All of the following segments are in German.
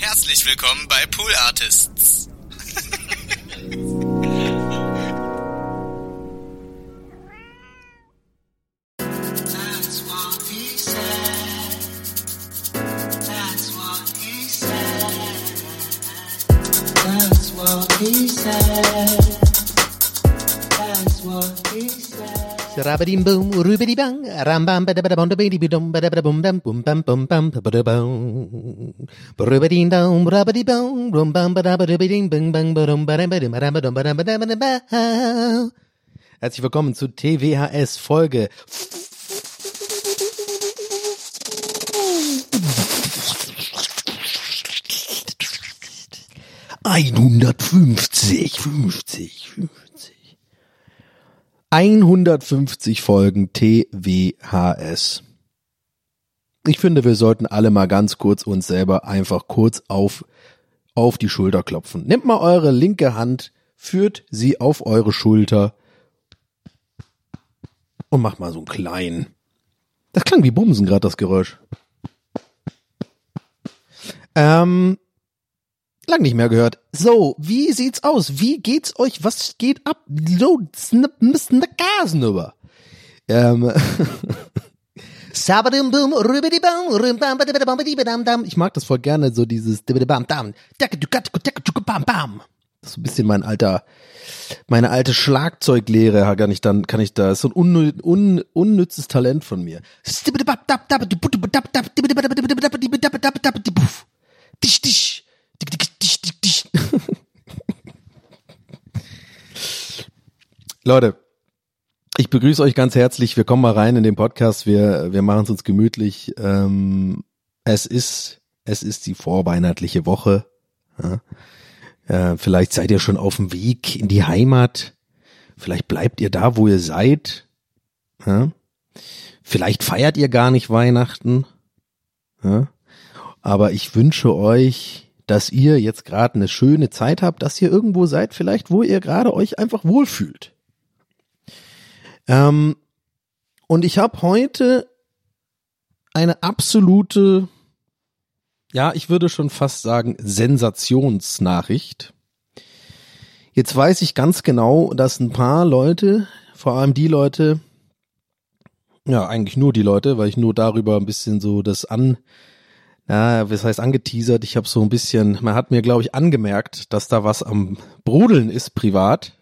Herzlich willkommen bei Pool Artists. That's what he said. That's what he said. Herzlich willkommen zu TWHS Folge einhundertfünfzig, fünfzig, fünfzig. 150 Folgen TWHS. Ich finde, wir sollten alle mal ganz kurz uns selber einfach kurz auf, auf die Schulter klopfen. Nehmt mal eure linke Hand, führt sie auf eure Schulter und macht mal so einen kleinen. Das klang wie Bumsen gerade, das Geräusch. Ähm, lang nicht mehr gehört. So, wie sieht's aus? Wie geht's euch? Was geht ab? So, snip, snip, Gasnüber. Ähm. Ich mag das voll gerne, so dieses Das ist so ein bisschen mein alter, meine alte Schlagzeuglehre, kann ich dann, kann ich da, ist so ein unnü un, unnützes Talent von mir. Dich, dich. Leute, ich begrüße euch ganz herzlich. Wir kommen mal rein in den Podcast. Wir, wir machen es uns gemütlich. Ähm, es ist, es ist die vorweihnachtliche Woche. Ja. Äh, vielleicht seid ihr schon auf dem Weg in die Heimat. Vielleicht bleibt ihr da, wo ihr seid. Ja. Vielleicht feiert ihr gar nicht Weihnachten. Ja. Aber ich wünsche euch, dass ihr jetzt gerade eine schöne Zeit habt, dass ihr irgendwo seid, vielleicht wo ihr gerade euch einfach wohlfühlt. Ähm, und ich habe heute eine absolute, ja, ich würde schon fast sagen, Sensationsnachricht. Jetzt weiß ich ganz genau, dass ein paar Leute, vor allem die Leute, ja, eigentlich nur die Leute, weil ich nur darüber ein bisschen so das an, ja, was heißt angeteasert, ich habe so ein bisschen, man hat mir, glaube ich, angemerkt, dass da was am Brodeln ist privat.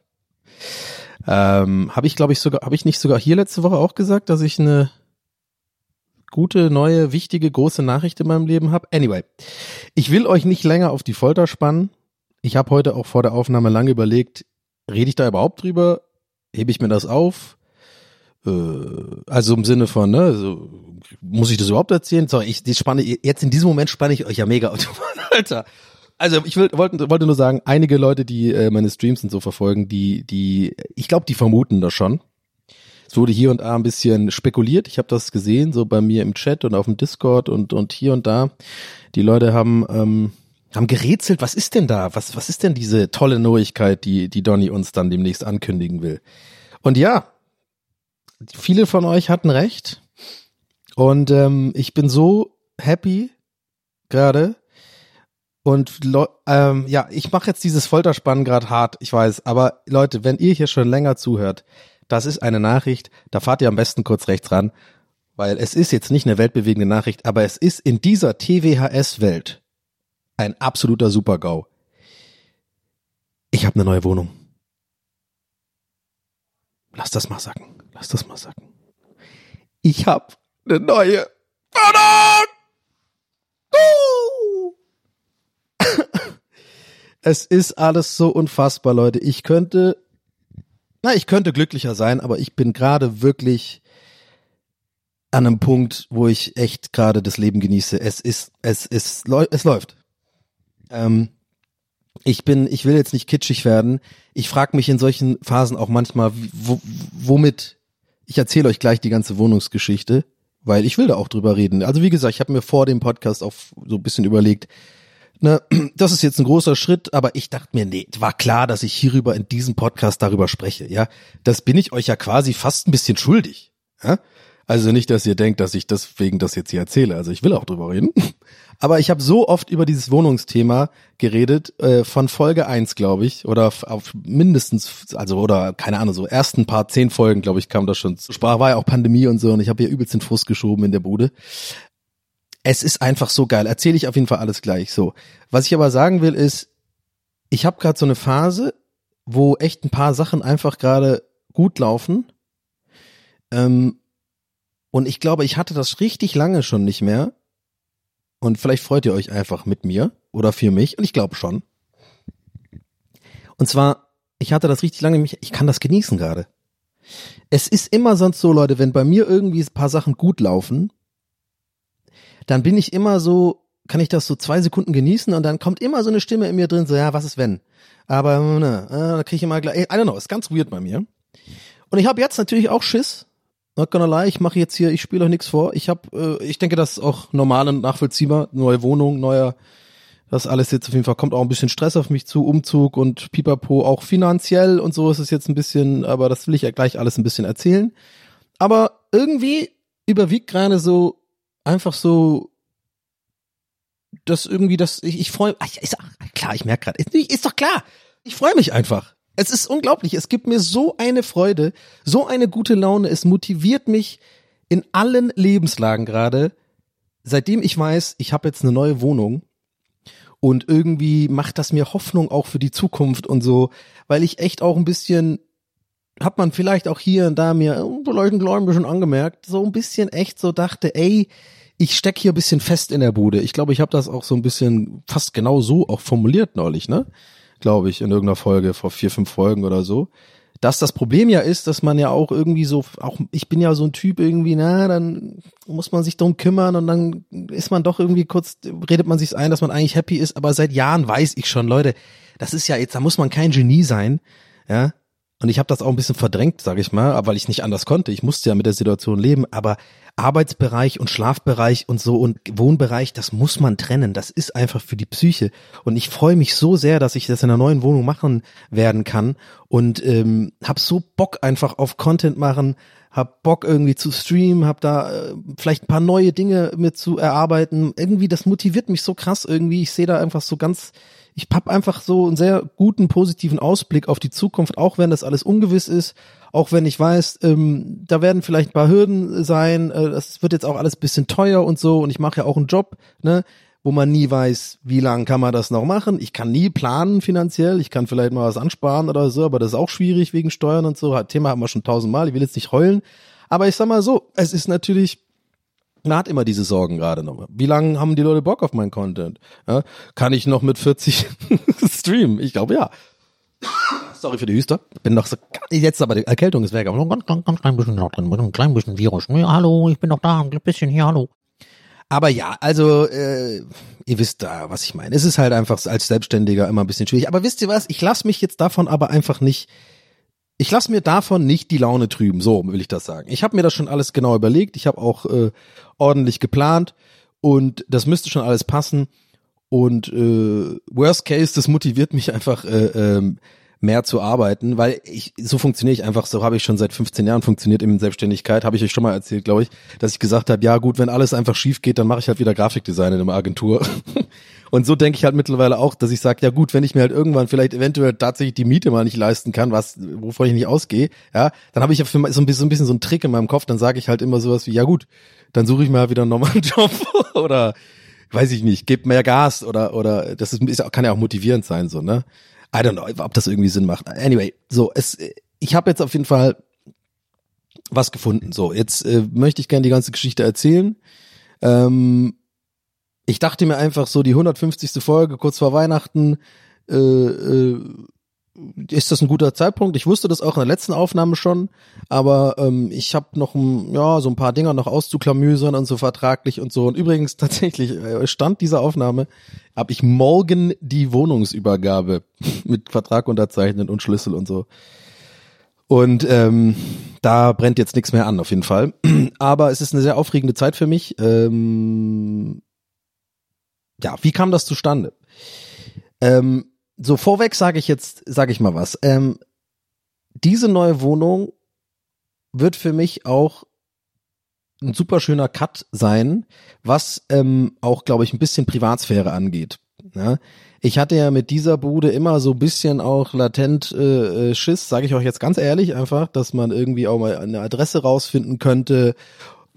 Ähm, habe ich, glaube ich, sogar, habe ich nicht sogar hier letzte Woche auch gesagt, dass ich eine gute, neue, wichtige, große Nachricht in meinem Leben habe? Anyway, ich will euch nicht länger auf die Folter spannen. Ich habe heute auch vor der Aufnahme lange überlegt, rede ich da überhaupt drüber? Hebe ich mir das auf? Äh, also im Sinne von, ne, so, muss ich das überhaupt erzählen? So, ich, die spanne, jetzt in diesem Moment spanne ich euch ja mega, Alter. Also ich will, wollte, wollte nur sagen, einige Leute, die äh, meine Streams und so verfolgen, die, die, ich glaube, die vermuten das schon. Es wurde hier und da ein bisschen spekuliert. Ich habe das gesehen, so bei mir im Chat und auf dem Discord und und hier und da. Die Leute haben ähm, haben gerätselt, was ist denn da? Was was ist denn diese tolle Neuigkeit, die die Donny uns dann demnächst ankündigen will? Und ja, viele von euch hatten recht. Und ähm, ich bin so happy gerade. Und ähm, ja, ich mache jetzt dieses Folterspannen gerade hart, ich weiß. Aber Leute, wenn ihr hier schon länger zuhört, das ist eine Nachricht, da fahrt ihr am besten kurz rechts ran. weil es ist jetzt nicht eine weltbewegende Nachricht, aber es ist in dieser TWHS-Welt ein absoluter Supergau. Ich habe eine neue Wohnung. Lass das mal sacken. Lass das mal sacken. Ich habe eine neue Wohnung. Uh! es ist alles so unfassbar, Leute. Ich könnte, na, ich könnte glücklicher sein, aber ich bin gerade wirklich an einem Punkt, wo ich echt gerade das Leben genieße. Es ist, es ist, es läuft. Ähm, ich bin, ich will jetzt nicht kitschig werden. Ich frage mich in solchen Phasen auch manchmal, wo, womit. Ich erzähle euch gleich die ganze Wohnungsgeschichte, weil ich will da auch drüber reden. Also wie gesagt, ich habe mir vor dem Podcast auch so ein bisschen überlegt, ne, das ist jetzt ein großer Schritt, aber ich dachte mir, nee, war klar, dass ich hierüber in diesem Podcast darüber spreche. Ja, das bin ich euch ja quasi fast ein bisschen schuldig. Ja? Also nicht, dass ihr denkt, dass ich deswegen das jetzt hier erzähle. Also ich will auch drüber reden. Aber ich habe so oft über dieses Wohnungsthema geredet, äh, von Folge eins, glaube ich, oder auf mindestens, also oder keine Ahnung, so ersten paar zehn Folgen, glaube ich, kam das schon zu Sprache. War ja auch Pandemie und so und ich habe hier übelst den Frust geschoben in der Bude. Es ist einfach so geil. Erzähle ich auf jeden Fall alles gleich. So, was ich aber sagen will ist, ich habe gerade so eine Phase, wo echt ein paar Sachen einfach gerade gut laufen. Ähm, und ich glaube, ich hatte das richtig lange schon nicht mehr. Und vielleicht freut ihr euch einfach mit mir oder für mich. Und ich glaube schon. Und zwar, ich hatte das richtig lange, ich kann das genießen gerade. Es ist immer sonst so, Leute, wenn bei mir irgendwie ein paar Sachen gut laufen, dann bin ich immer so, kann ich das so zwei Sekunden genießen und dann kommt immer so eine Stimme in mir drin, so, ja, was ist wenn? Aber, ne, da kriege ich immer gleich, I don't know, ist ganz weird bei mir. Und ich habe jetzt natürlich auch Schiss, Not gonna lie, ich mache jetzt hier, ich spiele euch nichts vor. Ich habe, äh, ich denke, das ist auch normal und nachvollziehbar. Neue Wohnung, neuer, das alles jetzt auf jeden Fall kommt auch ein bisschen Stress auf mich zu, Umzug und Pipapo, auch finanziell und so ist es jetzt ein bisschen, aber das will ich ja gleich alles ein bisschen erzählen. Aber irgendwie überwiegt gerade so einfach so das irgendwie, das ich, ich freue, klar, ich merke gerade, ist, ist doch klar, ich freue mich einfach. Es ist unglaublich. Es gibt mir so eine Freude, so eine gute Laune. Es motiviert mich in allen Lebenslagen gerade. Seitdem ich weiß, ich habe jetzt eine neue Wohnung und irgendwie macht das mir Hoffnung auch für die Zukunft und so, weil ich echt auch ein bisschen hat man vielleicht auch hier und da mir vielleicht ein klein bisschen angemerkt, so ein bisschen echt so dachte, ey, ich steck hier ein bisschen fest in der Bude. Ich glaube, ich habe das auch so ein bisschen fast genau so auch formuliert neulich, ne? Glaube ich, in irgendeiner Folge vor vier, fünf Folgen oder so. Dass das Problem ja ist, dass man ja auch irgendwie so, auch ich bin ja so ein Typ irgendwie, na, dann muss man sich drum kümmern und dann ist man doch irgendwie kurz, redet man sich ein, dass man eigentlich happy ist, aber seit Jahren weiß ich schon, Leute, das ist ja jetzt, da muss man kein Genie sein, ja, und ich habe das auch ein bisschen verdrängt, sage ich mal, weil ich nicht anders konnte. Ich musste ja mit der Situation leben, aber Arbeitsbereich und Schlafbereich und so und Wohnbereich, das muss man trennen. Das ist einfach für die Psyche. Und ich freue mich so sehr, dass ich das in einer neuen Wohnung machen werden kann und ähm, habe so Bock einfach auf Content machen, hab Bock irgendwie zu streamen, hab da äh, vielleicht ein paar neue Dinge mit zu erarbeiten. Irgendwie, das motiviert mich so krass irgendwie. Ich sehe da einfach so ganz ich hab einfach so einen sehr guten, positiven Ausblick auf die Zukunft, auch wenn das alles ungewiss ist, auch wenn ich weiß, ähm, da werden vielleicht ein paar Hürden sein, äh, das wird jetzt auch alles bisschen teuer und so und ich mache ja auch einen Job, ne, wo man nie weiß, wie lange kann man das noch machen. Ich kann nie planen finanziell, ich kann vielleicht mal was ansparen oder so, aber das ist auch schwierig wegen Steuern und so. Thema haben wir schon tausendmal, ich will jetzt nicht heulen, aber ich sag mal so, es ist natürlich man hat immer diese Sorgen gerade noch. Wie lange haben die Leute Bock auf meinen Content? Ja, kann ich noch mit 40 streamen? Ich glaube ja. Sorry für die Hüster. Bin noch so, jetzt aber die Erkältung ist weg, aber noch ein ganz, ganz, ganz klein bisschen noch drin, ein klein bisschen Virus. Ja, hallo, ich bin noch da, ein bisschen hier, hallo. Aber ja, also äh, ihr wisst da, was ich meine. Es ist halt einfach als Selbstständiger immer ein bisschen schwierig. Aber wisst ihr was? Ich lasse mich jetzt davon aber einfach nicht ich lasse mir davon nicht die Laune trüben, so will ich das sagen. Ich habe mir das schon alles genau überlegt, ich habe auch äh, ordentlich geplant und das müsste schon alles passen. Und äh, Worst Case, das motiviert mich einfach äh, ähm, mehr zu arbeiten, weil ich so funktioniere ich einfach, so habe ich schon seit 15 Jahren funktioniert in Selbstständigkeit, habe ich euch schon mal erzählt, glaube ich, dass ich gesagt habe, ja gut, wenn alles einfach schief geht, dann mache ich halt wieder Grafikdesign in einer Agentur. Und so denke ich halt mittlerweile auch, dass ich sage, ja gut, wenn ich mir halt irgendwann vielleicht eventuell tatsächlich die Miete mal nicht leisten kann, was, wovon ich nicht ausgehe, ja, dann habe ich ja für so ein bisschen, so ein bisschen so einen Trick in meinem Kopf, dann sage ich halt immer sowas wie, ja gut, dann suche ich mir halt wieder einen normalen Job oder weiß ich nicht, gebt mehr Gas oder oder das ist, ist kann ja auch motivierend sein so, ne? I don't know, ob das irgendwie Sinn macht. Anyway, so es ich habe jetzt auf jeden Fall was gefunden. So, jetzt äh, möchte ich gerne die ganze Geschichte erzählen. Ähm, ich dachte mir einfach so, die 150. Folge kurz vor Weihnachten, äh, äh, ist das ein guter Zeitpunkt? Ich wusste das auch in der letzten Aufnahme schon, aber ähm, ich habe noch ein, ja so ein paar Dinger noch auszuklamüsern und so vertraglich und so. Und übrigens tatsächlich äh, Stand dieser Aufnahme habe ich morgen die Wohnungsübergabe mit Vertrag unterzeichnen und Schlüssel und so. Und ähm, da brennt jetzt nichts mehr an, auf jeden Fall. Aber es ist eine sehr aufregende Zeit für mich. Ähm, ja, wie kam das zustande? Ähm, so vorweg sage ich jetzt, sage ich mal was. Ähm, diese neue Wohnung wird für mich auch ein super schöner Cut sein, was ähm, auch, glaube ich, ein bisschen Privatsphäre angeht. Ja? Ich hatte ja mit dieser Bude immer so ein bisschen auch latent äh, äh Schiss, sage ich euch jetzt ganz ehrlich einfach, dass man irgendwie auch mal eine Adresse rausfinden könnte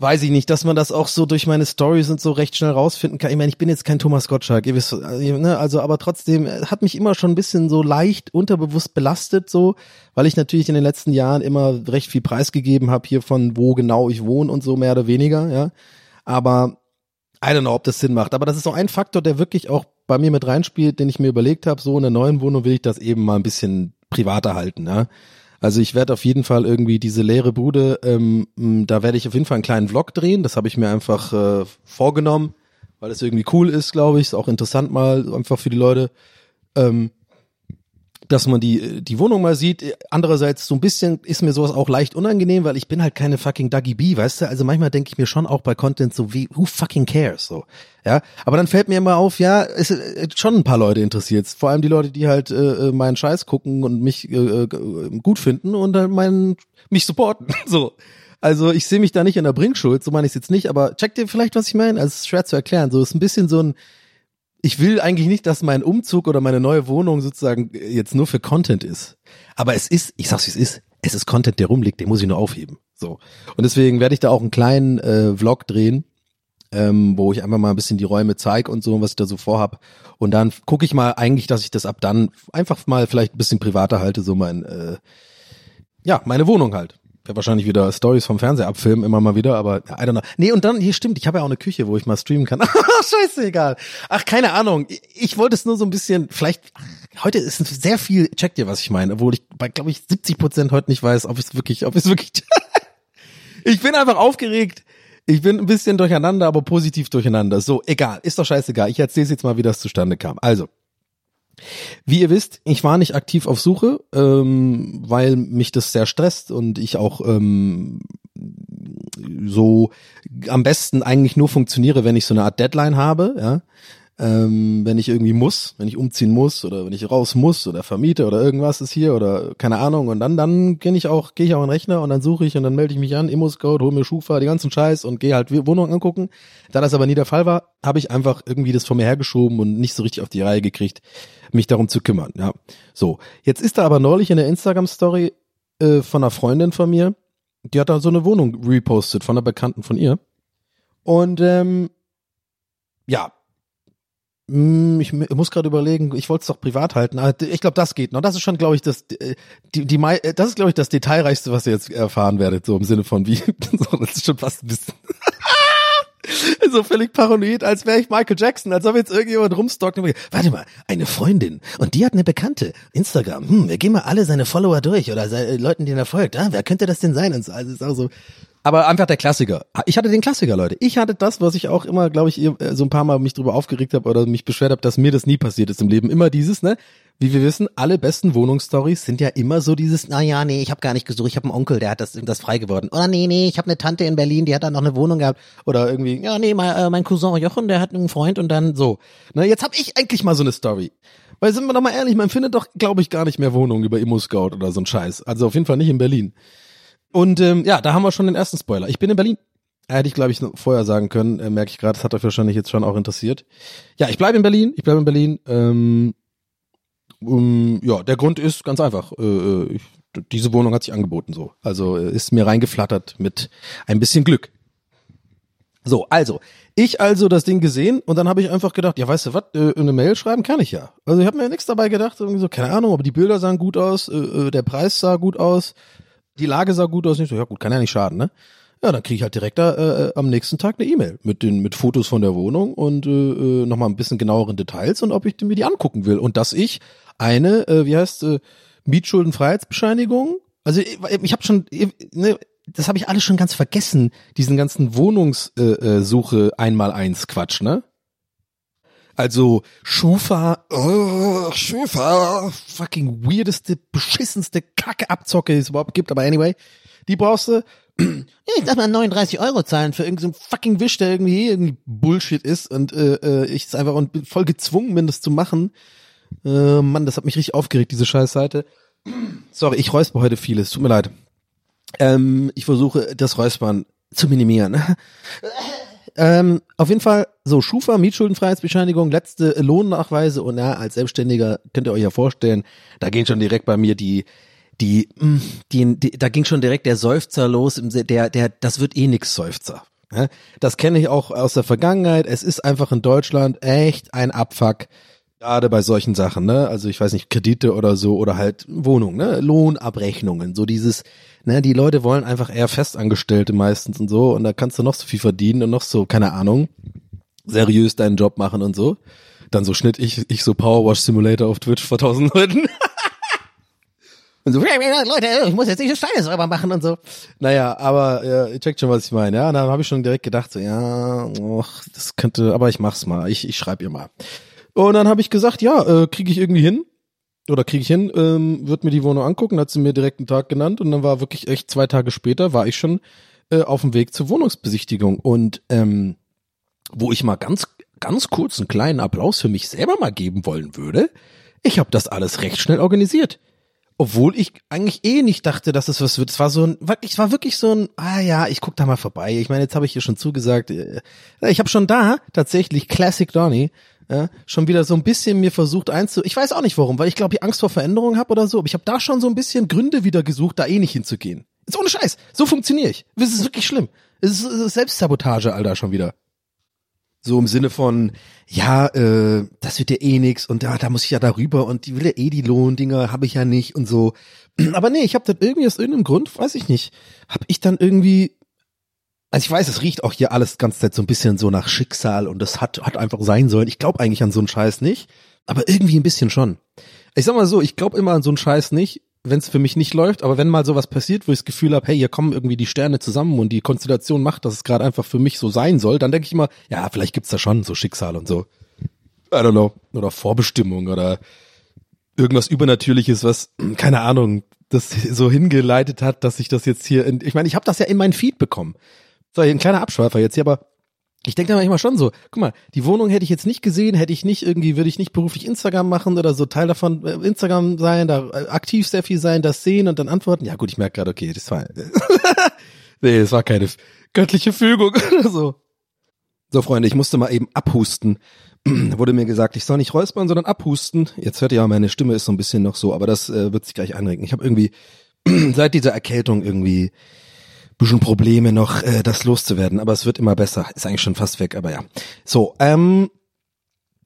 weiß ich nicht, dass man das auch so durch meine Stories und so recht schnell rausfinden kann. Ich meine, ich bin jetzt kein Thomas Gottschalk, ihr wisst, ne, also aber trotzdem hat mich immer schon ein bisschen so leicht unterbewusst belastet, so, weil ich natürlich in den letzten Jahren immer recht viel preisgegeben habe hier von wo genau ich wohne und so mehr oder weniger, ja. Aber I don't know, ob das Sinn macht. Aber das ist so ein Faktor, der wirklich auch bei mir mit reinspielt, den ich mir überlegt habe, so in der neuen Wohnung will ich das eben mal ein bisschen privater halten, ja. Also ich werde auf jeden Fall irgendwie diese leere Bude, ähm, da werde ich auf jeden Fall einen kleinen Vlog drehen. Das habe ich mir einfach äh, vorgenommen, weil es irgendwie cool ist, glaube ich. Ist auch interessant mal einfach für die Leute. Ähm, dass man die, die Wohnung mal sieht. Andererseits so ein bisschen ist mir sowas auch leicht unangenehm, weil ich bin halt keine fucking Dougie B, weißt du? Also manchmal denke ich mir schon auch bei Content so wie, who fucking cares, so. Ja, aber dann fällt mir immer auf, ja, es ist äh, schon ein paar Leute interessiert. Vor allem die Leute, die halt äh, äh, meinen Scheiß gucken und mich äh, äh, gut finden und dann meinen, mich supporten, so. Also ich sehe mich da nicht in der Bringschuld, so meine ich es jetzt nicht, aber checkt ihr vielleicht, was ich meine? Also es ist schwer zu erklären. So ist ein bisschen so ein, ich will eigentlich nicht, dass mein Umzug oder meine neue Wohnung sozusagen jetzt nur für Content ist. Aber es ist, ich sag's wie es ist, es ist Content, der rumliegt, den muss ich nur aufheben. So. Und deswegen werde ich da auch einen kleinen äh, Vlog drehen, ähm, wo ich einfach mal ein bisschen die Räume zeige und so, was ich da so vorhab. Und dann gucke ich mal eigentlich, dass ich das ab dann einfach mal vielleicht ein bisschen privater halte, so mein, äh, ja, meine Wohnung halt wahrscheinlich wieder Stories vom Fernseher abfilmen, immer mal wieder, aber I don't know. Nee, und dann, hier stimmt, ich habe ja auch eine Küche, wo ich mal streamen kann. Scheiße, egal. Ach, keine Ahnung. Ich, ich wollte es nur so ein bisschen, vielleicht, heute ist sehr viel, checkt ihr, was ich meine, obwohl ich bei, glaube ich, 70 Prozent heute nicht weiß, ob es wirklich, ob es wirklich, ich bin einfach aufgeregt. Ich bin ein bisschen durcheinander, aber positiv durcheinander. So, egal, ist doch scheißegal. Ich erzähle jetzt mal, wie das zustande kam. Also, wie ihr wisst, ich war nicht aktiv auf Suche, ähm, weil mich das sehr stresst und ich auch ähm, so am besten eigentlich nur funktioniere, wenn ich so eine Art Deadline habe, ja. Ähm, wenn ich irgendwie muss, wenn ich umziehen muss oder wenn ich raus muss oder vermiete oder irgendwas ist hier oder keine Ahnung und dann dann gehe ich auch gehe ich auch in den Rechner und dann suche ich und dann melde ich mich an ImmoScout, mir Schufa, die ganzen Scheiß und gehe halt Wohnungen angucken. Da das aber nie der Fall war, habe ich einfach irgendwie das vor mir hergeschoben und nicht so richtig auf die Reihe gekriegt, mich darum zu kümmern. Ja, so jetzt ist da aber neulich in der Instagram Story äh, von einer Freundin von mir, die hat da so eine Wohnung repostet von einer Bekannten von ihr und ähm, ja, ich muss gerade überlegen, ich wollte es doch privat halten. Ich glaube, das geht noch. Das ist schon, glaube ich, das äh, die, die äh, das ist, glaube ich, das Detailreichste, was ihr jetzt erfahren werdet, so im Sinne von wie. so, das ist schon fast ein bisschen. so völlig paranoid, als wäre ich Michael Jackson, als ob jetzt irgendjemand rumstockt warte mal, eine Freundin und die hat eine Bekannte, Instagram, hm, wir gehen mal alle seine Follower durch oder seine, Leuten, denen er folgt, ah, wer könnte das denn sein? Und so, also ist auch so, aber einfach der Klassiker. Ich hatte den Klassiker, Leute. Ich hatte das, was ich auch immer, glaube ich, äh, so ein paar Mal mich drüber aufgeregt habe oder mich beschwert habe, dass mir das nie passiert ist im Leben. Immer dieses, ne? Wie wir wissen, alle besten Wohnungsstories sind ja immer so dieses, na ja, nee, ich habe gar nicht gesucht, ich habe einen Onkel, der hat das, das frei geworden. Oder nee, nee, ich habe eine Tante in Berlin, die hat dann noch eine Wohnung gehabt. Oder irgendwie, ja, nee, mein, äh, mein Cousin Jochen, der hat einen Freund und dann so. Ne, jetzt habe ich eigentlich mal so eine Story. Weil sind wir doch mal ehrlich, man findet doch, glaube ich, gar nicht mehr Wohnungen über Immo-Scout oder so ein Scheiß. Also auf jeden Fall nicht in Berlin. Und ähm, ja, da haben wir schon den ersten Spoiler. Ich bin in Berlin. Hätte ich, glaube ich, vorher sagen können, äh, merke ich gerade, das hat euch wahrscheinlich jetzt schon auch interessiert. Ja, ich bleibe in Berlin, ich bleibe in Berlin. Ähm, um, ja, der Grund ist ganz einfach. Äh, äh, ich, diese Wohnung hat sich angeboten so. Also äh, ist mir reingeflattert mit ein bisschen Glück. So, also, ich also das Ding gesehen und dann habe ich einfach gedacht, ja, weißt du was, äh, eine Mail schreiben kann ich ja. Also ich habe mir nichts dabei gedacht, irgendwie so, keine Ahnung, aber die Bilder sahen gut aus, äh, äh, der Preis sah gut aus, die Lage sah gut aus, nicht so, ja gut, kann ja nicht schaden, ne? Ja, dann kriege ich halt direkt da äh, am nächsten Tag eine E-Mail mit den mit Fotos von der Wohnung und äh, äh nochmal ein bisschen genaueren Details und ob ich mir die angucken will und dass ich eine, äh, wie heißt äh, Mietschuldenfreiheitsbescheinigung, also ich, ich habe schon, ne, das habe ich alles schon ganz vergessen, diesen ganzen Wohnungssuche äh, einmal eins Quatsch, ne? Also Schufa, oh, Schufa, fucking weirdeste, beschissenste Kacke-Abzocke, die es überhaupt gibt, aber anyway, die brauchst du. Ich darf mal 39 Euro zahlen für irgendeinen so fucking Wisch, der irgendwie irgendwie Bullshit ist und äh, äh, ich es einfach und bin voll gezwungen bin, das zu machen. Äh, Mann, das hat mich richtig aufgeregt, diese scheiß Seite. Sorry, ich räusper heute vieles, tut mir leid. Ähm, ich versuche das Räuspern zu minimieren. ähm, auf jeden Fall, so Schufa, Mietschuldenfreiheitsbescheinigung, letzte Lohnnachweise und ja, als Selbstständiger könnt ihr euch ja vorstellen, da gehen schon direkt bei mir die die, mm, die, die da ging schon direkt der Seufzer los, der, der, das wird eh nix Seufzer. Das kenne ich auch aus der Vergangenheit. Es ist einfach in Deutschland echt ein Abfuck, Gerade bei solchen Sachen, ne? Also ich weiß nicht, Kredite oder so oder halt Wohnung, ne? Lohnabrechnungen, so dieses, ne, die Leute wollen einfach eher Festangestellte meistens und so und da kannst du noch so viel verdienen und noch so, keine Ahnung, seriös deinen Job machen und so. Dann so Schnitt ich, ich so Powerwash Simulator auf Twitch vor tausend Leuten. Und so, Leute, ich muss jetzt nicht das Steine sauber machen und so. Naja, aber ja, ihr checkt schon, was ich meine. Ja, dann habe ich schon direkt gedacht, so, ja, och, das könnte, aber ich mach's mal. Ich, ich schreibe ihr mal. Und dann habe ich gesagt, ja, äh, kriege ich irgendwie hin. Oder kriege ich hin, ähm, wird mir die Wohnung angucken, hat sie mir direkt einen Tag genannt und dann war wirklich echt zwei Tage später, war ich schon äh, auf dem Weg zur Wohnungsbesichtigung. Und ähm, wo ich mal ganz, ganz kurz einen kleinen Applaus für mich selber mal geben wollen würde, ich habe das alles recht schnell organisiert. Obwohl ich eigentlich eh nicht dachte, dass es was wird. Es war so ein, es war wirklich so ein, ah ja, ich guck da mal vorbei. Ich meine, jetzt habe ich hier schon zugesagt. Äh, ich habe schon da tatsächlich Classic Donny ja, schon wieder so ein bisschen mir versucht einzu. Ich weiß auch nicht warum, weil ich glaube, ich Angst vor Veränderung habe oder so. Aber ich habe da schon so ein bisschen Gründe wieder gesucht, da eh nicht hinzugehen. Ist ohne Scheiß. So funktioniere ich. Das ist wirklich schlimm. Es ist, Selbstsabotage, Alter, schon wieder. So im Sinne von, ja, äh, das wird ja eh nix und ja, da muss ich ja darüber und die will ja eh die Lohndinger, habe ich ja nicht und so. Aber nee, ich habe das irgendwie aus irgendeinem Grund, weiß ich nicht, habe ich dann irgendwie also ich weiß, es riecht auch hier alles ganz so ein bisschen so nach Schicksal und das hat, hat einfach sein sollen. Ich glaube eigentlich an so einen Scheiß nicht, aber irgendwie ein bisschen schon. Ich sag mal so, ich glaube immer an so einen Scheiß nicht, wenn es für mich nicht läuft, aber wenn mal sowas passiert, wo ich das Gefühl habe, hey, hier kommen irgendwie die Sterne zusammen und die Konstellation macht, dass es gerade einfach für mich so sein soll, dann denke ich immer, ja, vielleicht gibt's da schon so Schicksal und so. I don't know. Oder Vorbestimmung oder irgendwas Übernatürliches, was, keine Ahnung, das so hingeleitet hat, dass ich das jetzt hier in, ich meine, ich habe das ja in meinen Feed bekommen. So, ein kleiner Abschweifer jetzt hier, aber ich denke da manchmal schon so, guck mal, die Wohnung hätte ich jetzt nicht gesehen, hätte ich nicht irgendwie, würde ich nicht beruflich Instagram machen oder so Teil davon äh, Instagram sein, da äh, aktiv sehr viel sein, das sehen und dann antworten. Ja gut, ich merke gerade, okay, das war, nee, das war keine göttliche Fügung oder so. So, Freunde, ich musste mal eben abhusten. Wurde mir gesagt, ich soll nicht räuspern, sondern abhusten. Jetzt hört ihr ja, meine Stimme ist so ein bisschen noch so, aber das äh, wird sich gleich einregen. Ich habe irgendwie seit dieser Erkältung irgendwie bisschen Probleme noch, äh, das loszuwerden, aber es wird immer besser. Ist eigentlich schon fast weg, aber ja. So, ähm,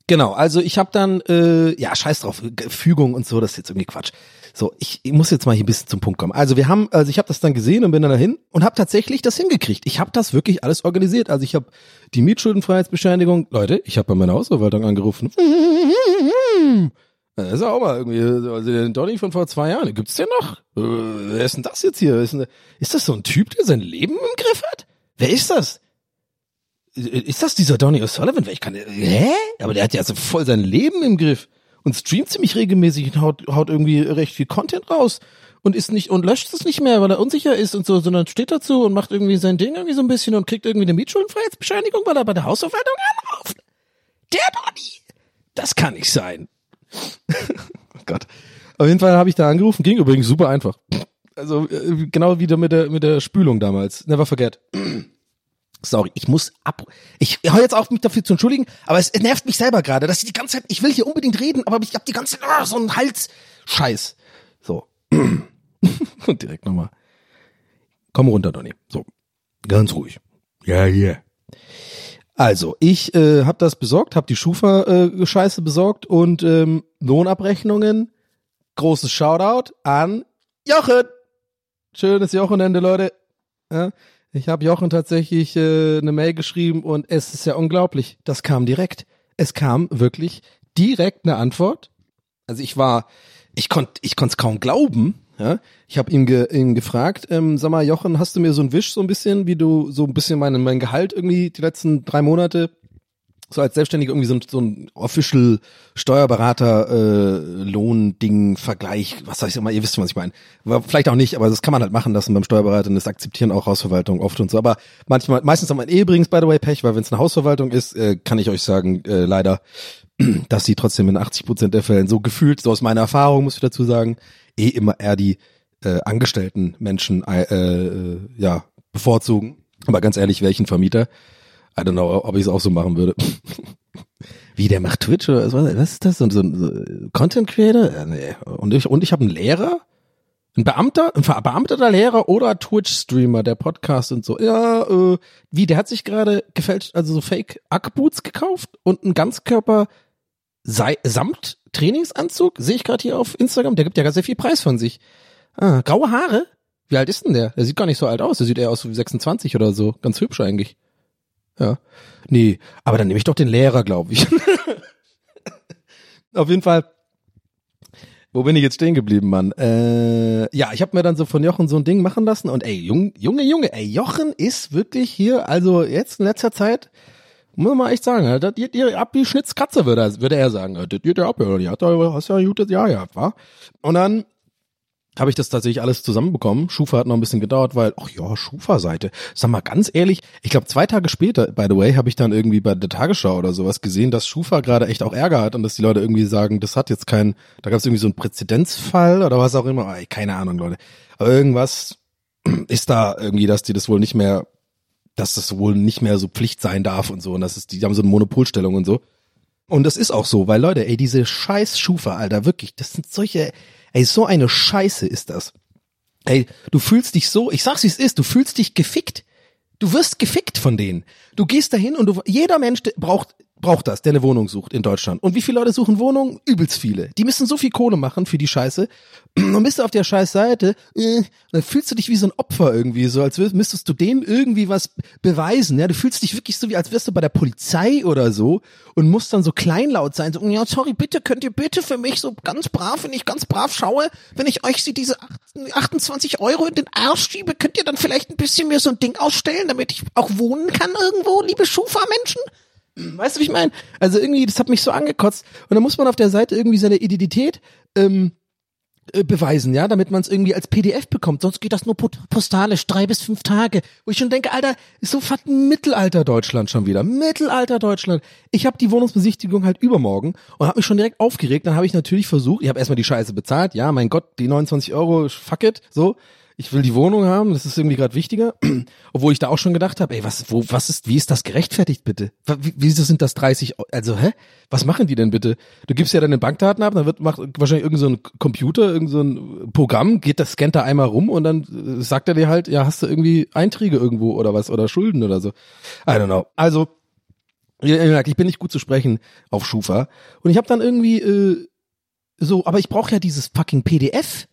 genau, also ich habe dann, äh, ja, scheiß drauf, Fügung und so, das ist jetzt irgendwie Quatsch. So, ich, ich muss jetzt mal hier ein bisschen zum Punkt kommen. Also wir haben, also ich habe das dann gesehen und bin dann dahin und habe tatsächlich das hingekriegt. Ich habe das wirklich alles organisiert. Also ich habe die Mietschuldenfreiheitsbescheinigung, Leute, ich habe bei meiner Hausverwaltung angerufen. Das ist auch mal irgendwie, also den Donny von vor zwei Jahren, gibt's den noch? Äh, wer ist denn das jetzt hier? Ist, ist das so ein Typ, der sein Leben im Griff hat? Wer ist das? Ist das dieser Donny O'Sullivan? Ich kann, hä? Aber der hat ja so voll sein Leben im Griff und streamt ziemlich regelmäßig und haut, haut irgendwie recht viel Content raus und ist nicht und löscht es nicht mehr, weil er unsicher ist und so, sondern steht dazu und macht irgendwie sein Ding irgendwie so ein bisschen und kriegt irgendwie eine Mietschuldenfreiheitsbescheinigung, weil er bei der Hausverwaltung anruft. Der Donny! Das kann nicht sein oh Gott. Auf jeden Fall habe ich da angerufen, ging übrigens super einfach. Also äh, genau wie mit der mit der Spülung damals. Never forget. Sorry, ich muss ab. Ich höre jetzt auf, mich dafür zu entschuldigen, aber es nervt mich selber gerade, dass ich die ganze Zeit, ich will hier unbedingt reden, aber ich habe die ganze Zeit ah, so einen Hals-Scheiß. So. Und direkt nochmal. Komm runter, Donny. So. Ganz ruhig. Ja, ja. Yeah. Also, ich äh, habe das besorgt, habe die Schufa-Scheiße äh, besorgt und ähm, Lohnabrechnungen. Großes Shoutout an Jochen. Schönes Wochenende, Leute. Ja, ich habe Jochen tatsächlich äh, eine Mail geschrieben und es ist ja unglaublich. Das kam direkt. Es kam wirklich direkt eine Antwort. Also ich war, ich konnte, ich konnte es kaum glauben. Ja, ich habe ihn, ge, ihn gefragt, ähm, sag mal, Jochen, hast du mir so ein Wisch so ein bisschen, wie du so ein bisschen mein, mein Gehalt irgendwie die letzten drei Monate so als Selbstständiger irgendwie so ein, so ein Official Steuerberater äh, Lohnding Vergleich, was sag ich immer, ihr wisst, was ich meine. Vielleicht auch nicht, aber das kann man halt machen lassen beim Steuerberater und das akzeptieren auch Hausverwaltung oft und so. Aber manchmal, meistens haben wir eh übrigens by the way Pech, weil wenn es eine Hausverwaltung ist, äh, kann ich euch sagen, äh, leider, dass sie trotzdem in 80 Prozent der Fällen so gefühlt, so aus meiner Erfahrung muss ich dazu sagen, eh immer eher die äh, angestellten Menschen äh, äh, ja bevorzugen. Aber ganz ehrlich, welchen Vermieter? I don't know, ob ich es auch so machen würde. Wie, der macht Twitch oder was, was ist das? So, so, so Content Creator? Ja, nee. Und ich, und ich habe einen Lehrer? Ein Beamter? Ein verbeamteter Lehrer oder Twitch-Streamer, der Podcast und so. Ja, äh, wie, der hat sich gerade gefälscht, also so Fake Ackboots gekauft und einen Ganzkörper samt Trainingsanzug, sehe ich gerade hier auf Instagram, der gibt ja ganz sehr viel Preis von sich. Ah, graue Haare? Wie alt ist denn der? Der sieht gar nicht so alt aus, der sieht eher aus wie 26 oder so. Ganz hübsch eigentlich. Ja. Nee, aber dann nehme ich doch den Lehrer, glaube ich. Auf jeden Fall. Wo bin ich jetzt stehen geblieben, Mann? Äh, ja, ich habe mir dann so von Jochen so ein Ding machen lassen und ey, Junge, Junge, Junge, ey, Jochen ist wirklich hier, also jetzt in letzter Zeit, muss man echt sagen, das geht ihr ab wie Schnitzkatze, würde er, würde er sagen. Das geht ihr ab, ja, hat hast ja ein gutes Jahr gehabt, wa? Und dann habe ich das tatsächlich alles zusammenbekommen. Schufa hat noch ein bisschen gedauert, weil, ach ja, Schufa-Seite. Sag mal ganz ehrlich, ich glaube zwei Tage später, by the way, habe ich dann irgendwie bei der Tagesschau oder sowas gesehen, dass Schufa gerade echt auch Ärger hat und dass die Leute irgendwie sagen, das hat jetzt kein, da gab es irgendwie so einen Präzedenzfall oder was auch immer. Keine Ahnung, Leute. Aber irgendwas ist da irgendwie, dass die das wohl nicht mehr, dass das wohl nicht mehr so Pflicht sein darf und so. Und das ist, die haben so eine Monopolstellung und so. Und das ist auch so, weil Leute, ey, diese scheiß Schufa, Alter, wirklich, das sind solche, Ey, so eine Scheiße ist das. Ey, du fühlst dich so, ich sag's wie es ist, du fühlst dich gefickt. Du wirst gefickt von denen. Du gehst dahin und du, jeder Mensch braucht braucht das, der eine Wohnung sucht in Deutschland. Und wie viele Leute suchen Wohnungen? Übelst viele. Die müssen so viel Kohle machen für die Scheiße. Und bist du auf der scheiß Seite, äh, dann fühlst du dich wie so ein Opfer irgendwie, so als müsstest du denen irgendwie was beweisen. Ja, du fühlst dich wirklich so wie als wärst du bei der Polizei oder so und musst dann so kleinlaut sein. So, ja, sorry, bitte könnt ihr bitte für mich so ganz brav, wenn ich ganz brav schaue, wenn ich euch sie diese 28 Euro in den Arsch schiebe, könnt ihr dann vielleicht ein bisschen mir so ein Ding ausstellen, damit ich auch wohnen kann irgendwo, liebe Schufa-Menschen? Weißt du, wie ich meine? Also irgendwie, das hat mich so angekotzt. Und dann muss man auf der Seite irgendwie seine Identität ähm, äh, beweisen, ja, damit man es irgendwie als PDF bekommt. Sonst geht das nur postalisch, drei bis fünf Tage. Wo ich schon denke, Alter, ist so fucking Mittelalter Deutschland schon wieder. Mittelalter Deutschland. Ich habe die Wohnungsbesichtigung halt übermorgen und habe mich schon direkt aufgeregt. Dann habe ich natürlich versucht, ich habe erstmal die Scheiße bezahlt. Ja, mein Gott, die 29 Euro, fuck it, so ich will die Wohnung haben, das ist irgendwie gerade wichtiger. Obwohl ich da auch schon gedacht habe, ey, was, wo, was ist, wie ist das gerechtfertigt bitte? Wie, wieso sind das 30, also, hä? Was machen die denn bitte? Du gibst ja deine Bankdaten ab, dann wird macht wahrscheinlich irgendein so ein Computer, irgendein so ein Programm, geht das, scannt da einmal rum und dann äh, sagt er dir halt, ja, hast du irgendwie Einträge irgendwo oder was oder Schulden oder so. I don't know. Also, ich bin nicht gut zu sprechen auf Schufa. Und ich habe dann irgendwie äh, so, aber ich brauche ja dieses fucking PDF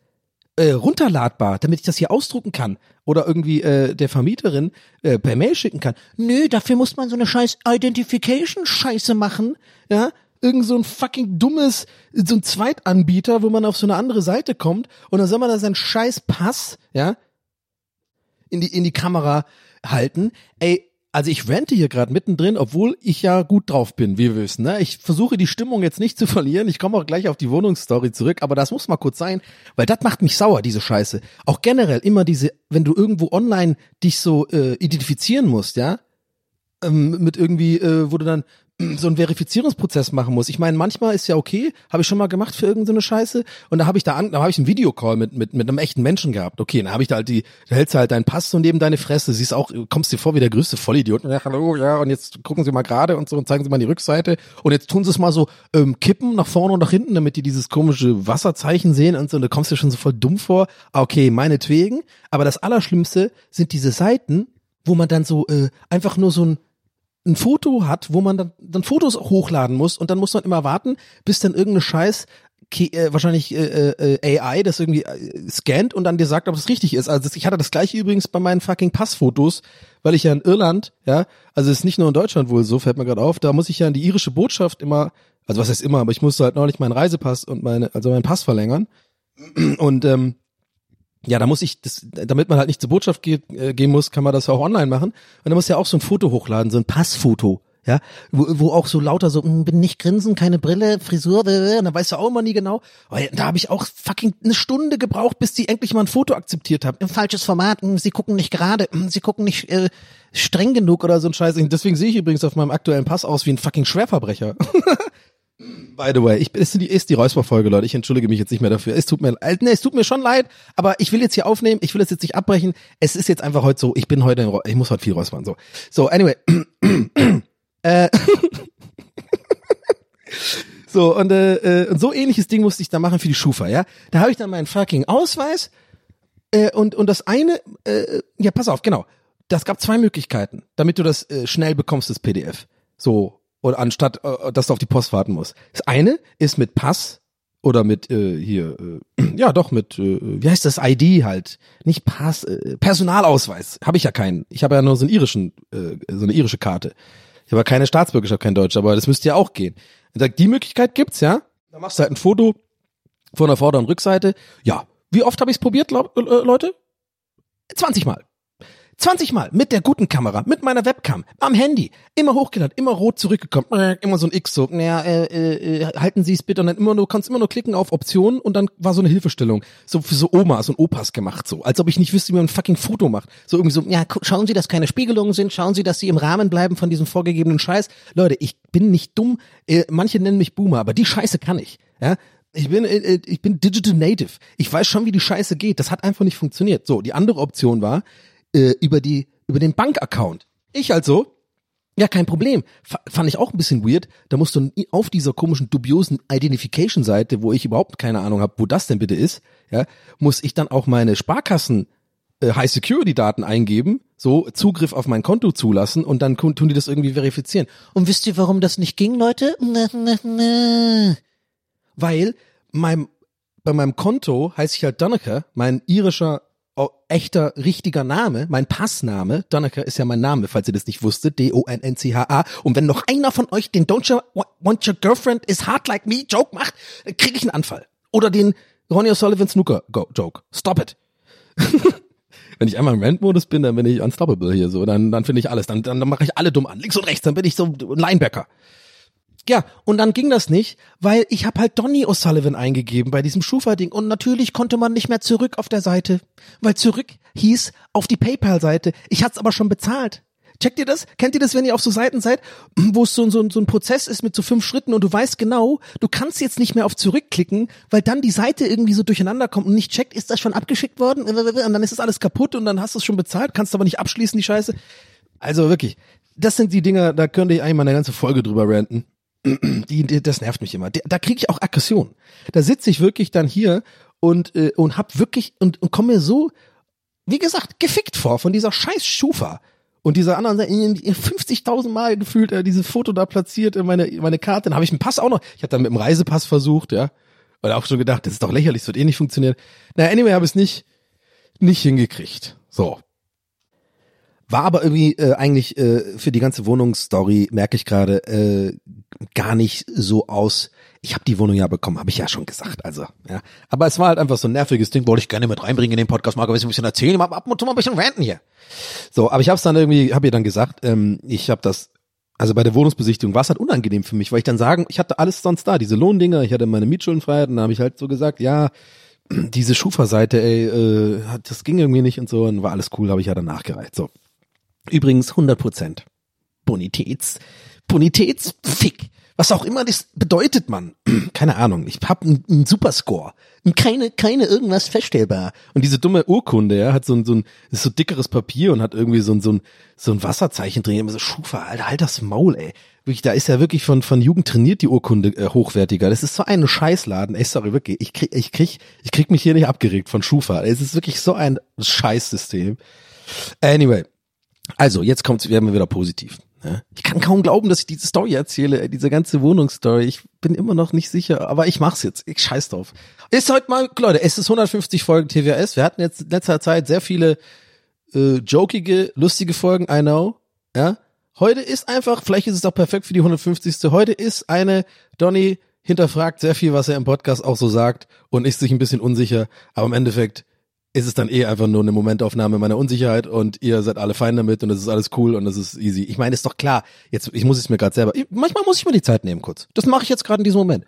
äh, runterladbar, damit ich das hier ausdrucken kann oder irgendwie äh, der Vermieterin äh, per Mail schicken kann. Nö, dafür muss man so eine scheiß Identification-Scheiße machen, ja, irgend so ein fucking dummes, so ein Zweitanbieter, wo man auf so eine andere Seite kommt und dann soll man da seinen scheiß Pass, ja, in die, in die Kamera halten. Ey, also ich rente hier gerade mittendrin, obwohl ich ja gut drauf bin, wie wir wissen. Ne? Ich versuche die Stimmung jetzt nicht zu verlieren. Ich komme auch gleich auf die Wohnungsstory zurück, aber das muss mal kurz sein, weil das macht mich sauer, diese Scheiße. Auch generell immer diese, wenn du irgendwo online dich so äh, identifizieren musst, ja, ähm, mit irgendwie, äh, wo du dann so einen Verifizierungsprozess machen muss. Ich meine, manchmal ist ja okay, habe ich schon mal gemacht für irgendeine Scheiße und da habe ich da an, da habe ich einen Videocall mit mit mit einem echten Menschen gehabt. Okay, dann habe ich da halt die, da hältst du halt deinen Pass so neben deine Fresse, siehst auch, kommst dir vor wie der größte Vollidiot. Ja, hallo, ja, und jetzt gucken Sie mal gerade und so und zeigen Sie mal die Rückseite und jetzt tun Sie es mal so ähm, kippen nach vorne und nach hinten, damit die dieses komische Wasserzeichen sehen und so und da kommst du schon so voll dumm vor. Ah, Okay, meinetwegen, aber das Allerschlimmste sind diese Seiten, wo man dann so äh, einfach nur so ein ein Foto hat, wo man dann, dann Fotos hochladen muss und dann muss man immer warten, bis dann irgendeine Scheiß äh, wahrscheinlich äh, äh, AI das irgendwie äh, scannt und dann dir sagt, ob es richtig ist. Also ich hatte das gleiche übrigens bei meinen fucking Passfotos, weil ich ja in Irland, ja, also es ist nicht nur in Deutschland wohl so, fällt mir gerade auf, da muss ich ja in die irische Botschaft immer, also was heißt immer, aber ich musste halt neulich meinen Reisepass und meine, also meinen Pass verlängern und ähm, ja, da muss ich, das, damit man halt nicht zur Botschaft ge äh, gehen muss, kann man das auch online machen. Und da muss ja auch so ein Foto hochladen, so ein Passfoto, ja, wo, wo auch so lauter so, "Hm, bin nicht grinsen, keine Brille, Frisur, äh, und da weißt du auch immer nie genau. Aber da habe ich auch fucking eine Stunde gebraucht, bis die endlich mal ein Foto akzeptiert haben. Im falsches Format, hm, sie gucken nicht gerade, hm, sie gucken nicht äh, streng genug oder so ein Scheiß. Deswegen sehe ich übrigens auf meinem aktuellen Pass aus wie ein fucking Schwerverbrecher. By the way, ich, ist die, ist die Räusperfolge, Leute. Ich entschuldige mich jetzt nicht mehr dafür. Es tut mir leid. Nee, es tut mir schon leid, aber ich will jetzt hier aufnehmen. Ich will es jetzt nicht abbrechen. Es ist jetzt einfach heute so, ich bin heute, ich muss heute viel räuspern. So, so anyway. äh, so, und, äh, äh, und so ähnliches Ding musste ich da machen für die Schufa, ja. Da habe ich dann meinen fucking Ausweis äh, und, und das eine, äh, ja, pass auf, genau. Das gab zwei Möglichkeiten, damit du das äh, schnell bekommst, das PDF. So, oder anstatt, äh, dass du auf die Post warten musst. Das eine ist mit Pass oder mit äh, hier, äh, ja doch mit, äh, wie heißt das, ID halt, nicht Pass, äh, Personalausweis. Habe ich ja keinen. Ich habe ja nur so einen irischen, äh, so eine irische Karte. Ich habe ja keine Staatsbürgerschaft, kein Deutsch, aber das müsste ja auch gehen. Und sagt, die Möglichkeit gibt's, ja. Da machst du halt ein Foto von der Vorder- und Rückseite. Ja, wie oft habe ich's probiert, glaub, äh, Leute? 20 Mal. 20 Mal mit der guten Kamera, mit meiner Webcam, am Handy, immer hochgeladen, immer rot zurückgekommen, immer so ein X so, naja, äh, äh, äh, halten Sie es bitte und dann immer nur, kannst immer nur klicken auf Optionen und dann war so eine Hilfestellung, so für so Omas und Opas gemacht, so, als ob ich nicht wüsste, wie man ein fucking Foto macht. So irgendwie so, ja, schauen Sie, dass keine Spiegelungen sind, schauen Sie, dass Sie im Rahmen bleiben von diesem vorgegebenen Scheiß. Leute, ich bin nicht dumm, äh, manche nennen mich Boomer, aber die Scheiße kann ich, ja. Ich bin, äh, äh, ich bin Digital Native. Ich weiß schon, wie die Scheiße geht. Das hat einfach nicht funktioniert. So, die andere Option war, äh, über die über den Bankaccount. Ich also, ja, kein Problem. F fand ich auch ein bisschen weird. Da musst du auf dieser komischen dubiosen Identification-Seite, wo ich überhaupt keine Ahnung habe, wo das denn bitte ist, ja, muss ich dann auch meine Sparkassen äh, High Security Daten eingeben, so Zugriff auf mein Konto zulassen und dann tun die das irgendwie verifizieren. Und wisst ihr, warum das nicht ging, Leute? Weil mein, bei meinem Konto heiße ich halt Donnacher, mein irischer echter, richtiger Name, mein Passname, Donnacher ist ja mein Name, falls ihr das nicht wusstet, D-O-N-N-C-H-A. Und wenn noch einer von euch den Don't you want your girlfriend is hard like me Joke macht, kriege ich einen Anfall. Oder den Ronnie O'Sullivan Snooker Joke. Stop it. Wenn ich einmal im Rant-Modus bin, dann bin ich unstoppable hier so. Dann, dann finde ich alles. Dann, dann, dann mache ich alle dumm an. Links und rechts, dann bin ich so ein Linebacker. Ja, und dann ging das nicht, weil ich habe halt Donny O'Sullivan eingegeben bei diesem Schufa-Ding und natürlich konnte man nicht mehr zurück auf der Seite, weil zurück hieß auf die PayPal-Seite. Ich hat's aber schon bezahlt. Checkt ihr das? Kennt ihr das, wenn ihr auf so Seiten seid, wo es so, so, so ein Prozess ist mit so fünf Schritten und du weißt genau, du kannst jetzt nicht mehr auf zurückklicken, weil dann die Seite irgendwie so durcheinander kommt und nicht checkt, ist das schon abgeschickt worden und dann ist das alles kaputt und dann hast du es schon bezahlt, kannst aber nicht abschließen, die Scheiße. Also wirklich, das sind die Dinger, da könnte ich eigentlich mal eine ganze Folge drüber ranten die, die, das nervt mich immer. Da kriege ich auch Aggression. Da sitze ich wirklich dann hier und äh, und hab wirklich und, und komme mir so, wie gesagt, gefickt vor von dieser scheiß Schufa und dieser anderen Seite 50.000 Mal gefühlt äh, dieses Foto da platziert in meine meine Karte. Dann habe ich einen Pass auch noch. Ich habe dann mit dem Reisepass versucht, ja, und auch schon gedacht, das ist doch lächerlich, das wird eh nicht funktionieren. Na, anyway, habe es nicht nicht hingekriegt. So, war aber irgendwie äh, eigentlich äh, für die ganze Wohnungsstory, merke ich gerade, äh, gar nicht so aus. Ich habe die Wohnung ja bekommen, habe ich ja schon gesagt. Also, ja. Aber es war halt einfach so ein nerviges Ding, wollte ich gerne mit reinbringen in den Podcast, mal ein bisschen erzählen, aber ab und zu mal ein bisschen ranten hier. So, aber ich habe es dann irgendwie, habe ihr dann gesagt, ähm, ich habe das, also bei der Wohnungsbesichtigung war es halt unangenehm für mich, weil ich dann sagen, ich hatte alles sonst da, diese Lohndinger, ich hatte meine Mietschuldenfreiheit und dann habe ich halt so gesagt, ja, diese Schufa-Seite, ey, äh, das ging irgendwie nicht und so und war alles cool, habe ich ja dann nachgereicht. So, Übrigens 100% Bonitätsfick. Was auch immer das bedeutet, man. Keine Ahnung. Ich hab einen Superscore. Keine, keine irgendwas feststellbar. Und diese dumme Urkunde, ja, hat so ein, so ein, ist so dickeres Papier und hat irgendwie so ein, so ein, so ein Wasserzeichen drin. Immer so Schufa, Alter, halt das Maul, ey. Wirklich, da ist ja wirklich von, von Jugend trainiert die Urkunde äh, hochwertiger. Das ist so ein Scheißladen. Ey, sorry, wirklich. Ich krieg, ich krieg, ich krieg mich hier nicht abgeregt von Schufa. Es ist wirklich so ein Scheißsystem. Anyway. Also, jetzt kommt's, werden wir wieder positiv. Ja. Ich kann kaum glauben, dass ich diese Story erzähle, diese ganze Wohnungsstory. Ich bin immer noch nicht sicher, aber ich mach's jetzt. Ich scheiß drauf. Ist heute mal, Leute, es ist 150 Folgen TWS. Wir hatten jetzt in letzter Zeit sehr viele äh, jokige, lustige Folgen, I know. Ja. Heute ist einfach, vielleicht ist es auch perfekt für die 150. Heute ist eine, Donny hinterfragt sehr viel, was er im Podcast auch so sagt und ist sich ein bisschen unsicher, aber im Endeffekt ist es dann eh einfach nur eine Momentaufnahme meiner Unsicherheit und ihr seid alle fein damit und es ist alles cool und es ist easy. Ich meine, ist doch klar, jetzt, ich muss es mir gerade selber, ich, manchmal muss ich mir die Zeit nehmen kurz. Das mache ich jetzt gerade in diesem Moment,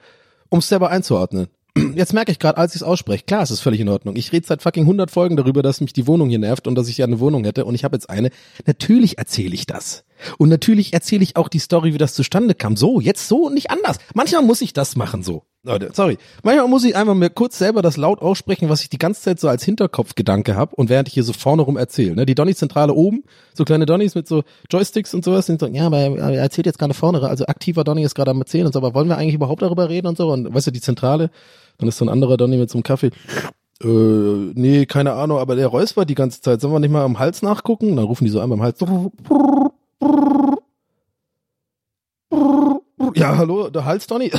um es selber einzuordnen. Jetzt merke ich gerade, als ich es ausspreche, klar, es ist völlig in Ordnung. Ich rede seit fucking 100 Folgen darüber, dass mich die Wohnung hier nervt und dass ich ja eine Wohnung hätte und ich habe jetzt eine. Natürlich erzähle ich das. Und natürlich erzähle ich auch die Story, wie das zustande kam. So, jetzt so und nicht anders. Manchmal muss ich das machen so. Leute, sorry. Manchmal muss ich einfach mir kurz selber das laut aussprechen, was ich die ganze Zeit so als Hinterkopfgedanke habe und während ich hier so vorne rum erzähle. Ne? Die Donny-Zentrale oben, so kleine Donnys mit so Joysticks und sowas, sind so, ja, aber er erzählt jetzt gerade vorne, also aktiver Donny ist gerade am Erzählen und so, aber wollen wir eigentlich überhaupt darüber reden und so? Und weißt du, die Zentrale, dann ist so ein anderer Donny mit so einem Kaffee. Äh, nee, keine Ahnung, aber der räuspert die ganze Zeit. Sollen wir nicht mal am Hals nachgucken? Dann rufen die so an beim Hals. Ja, hallo, der Hals, Donny.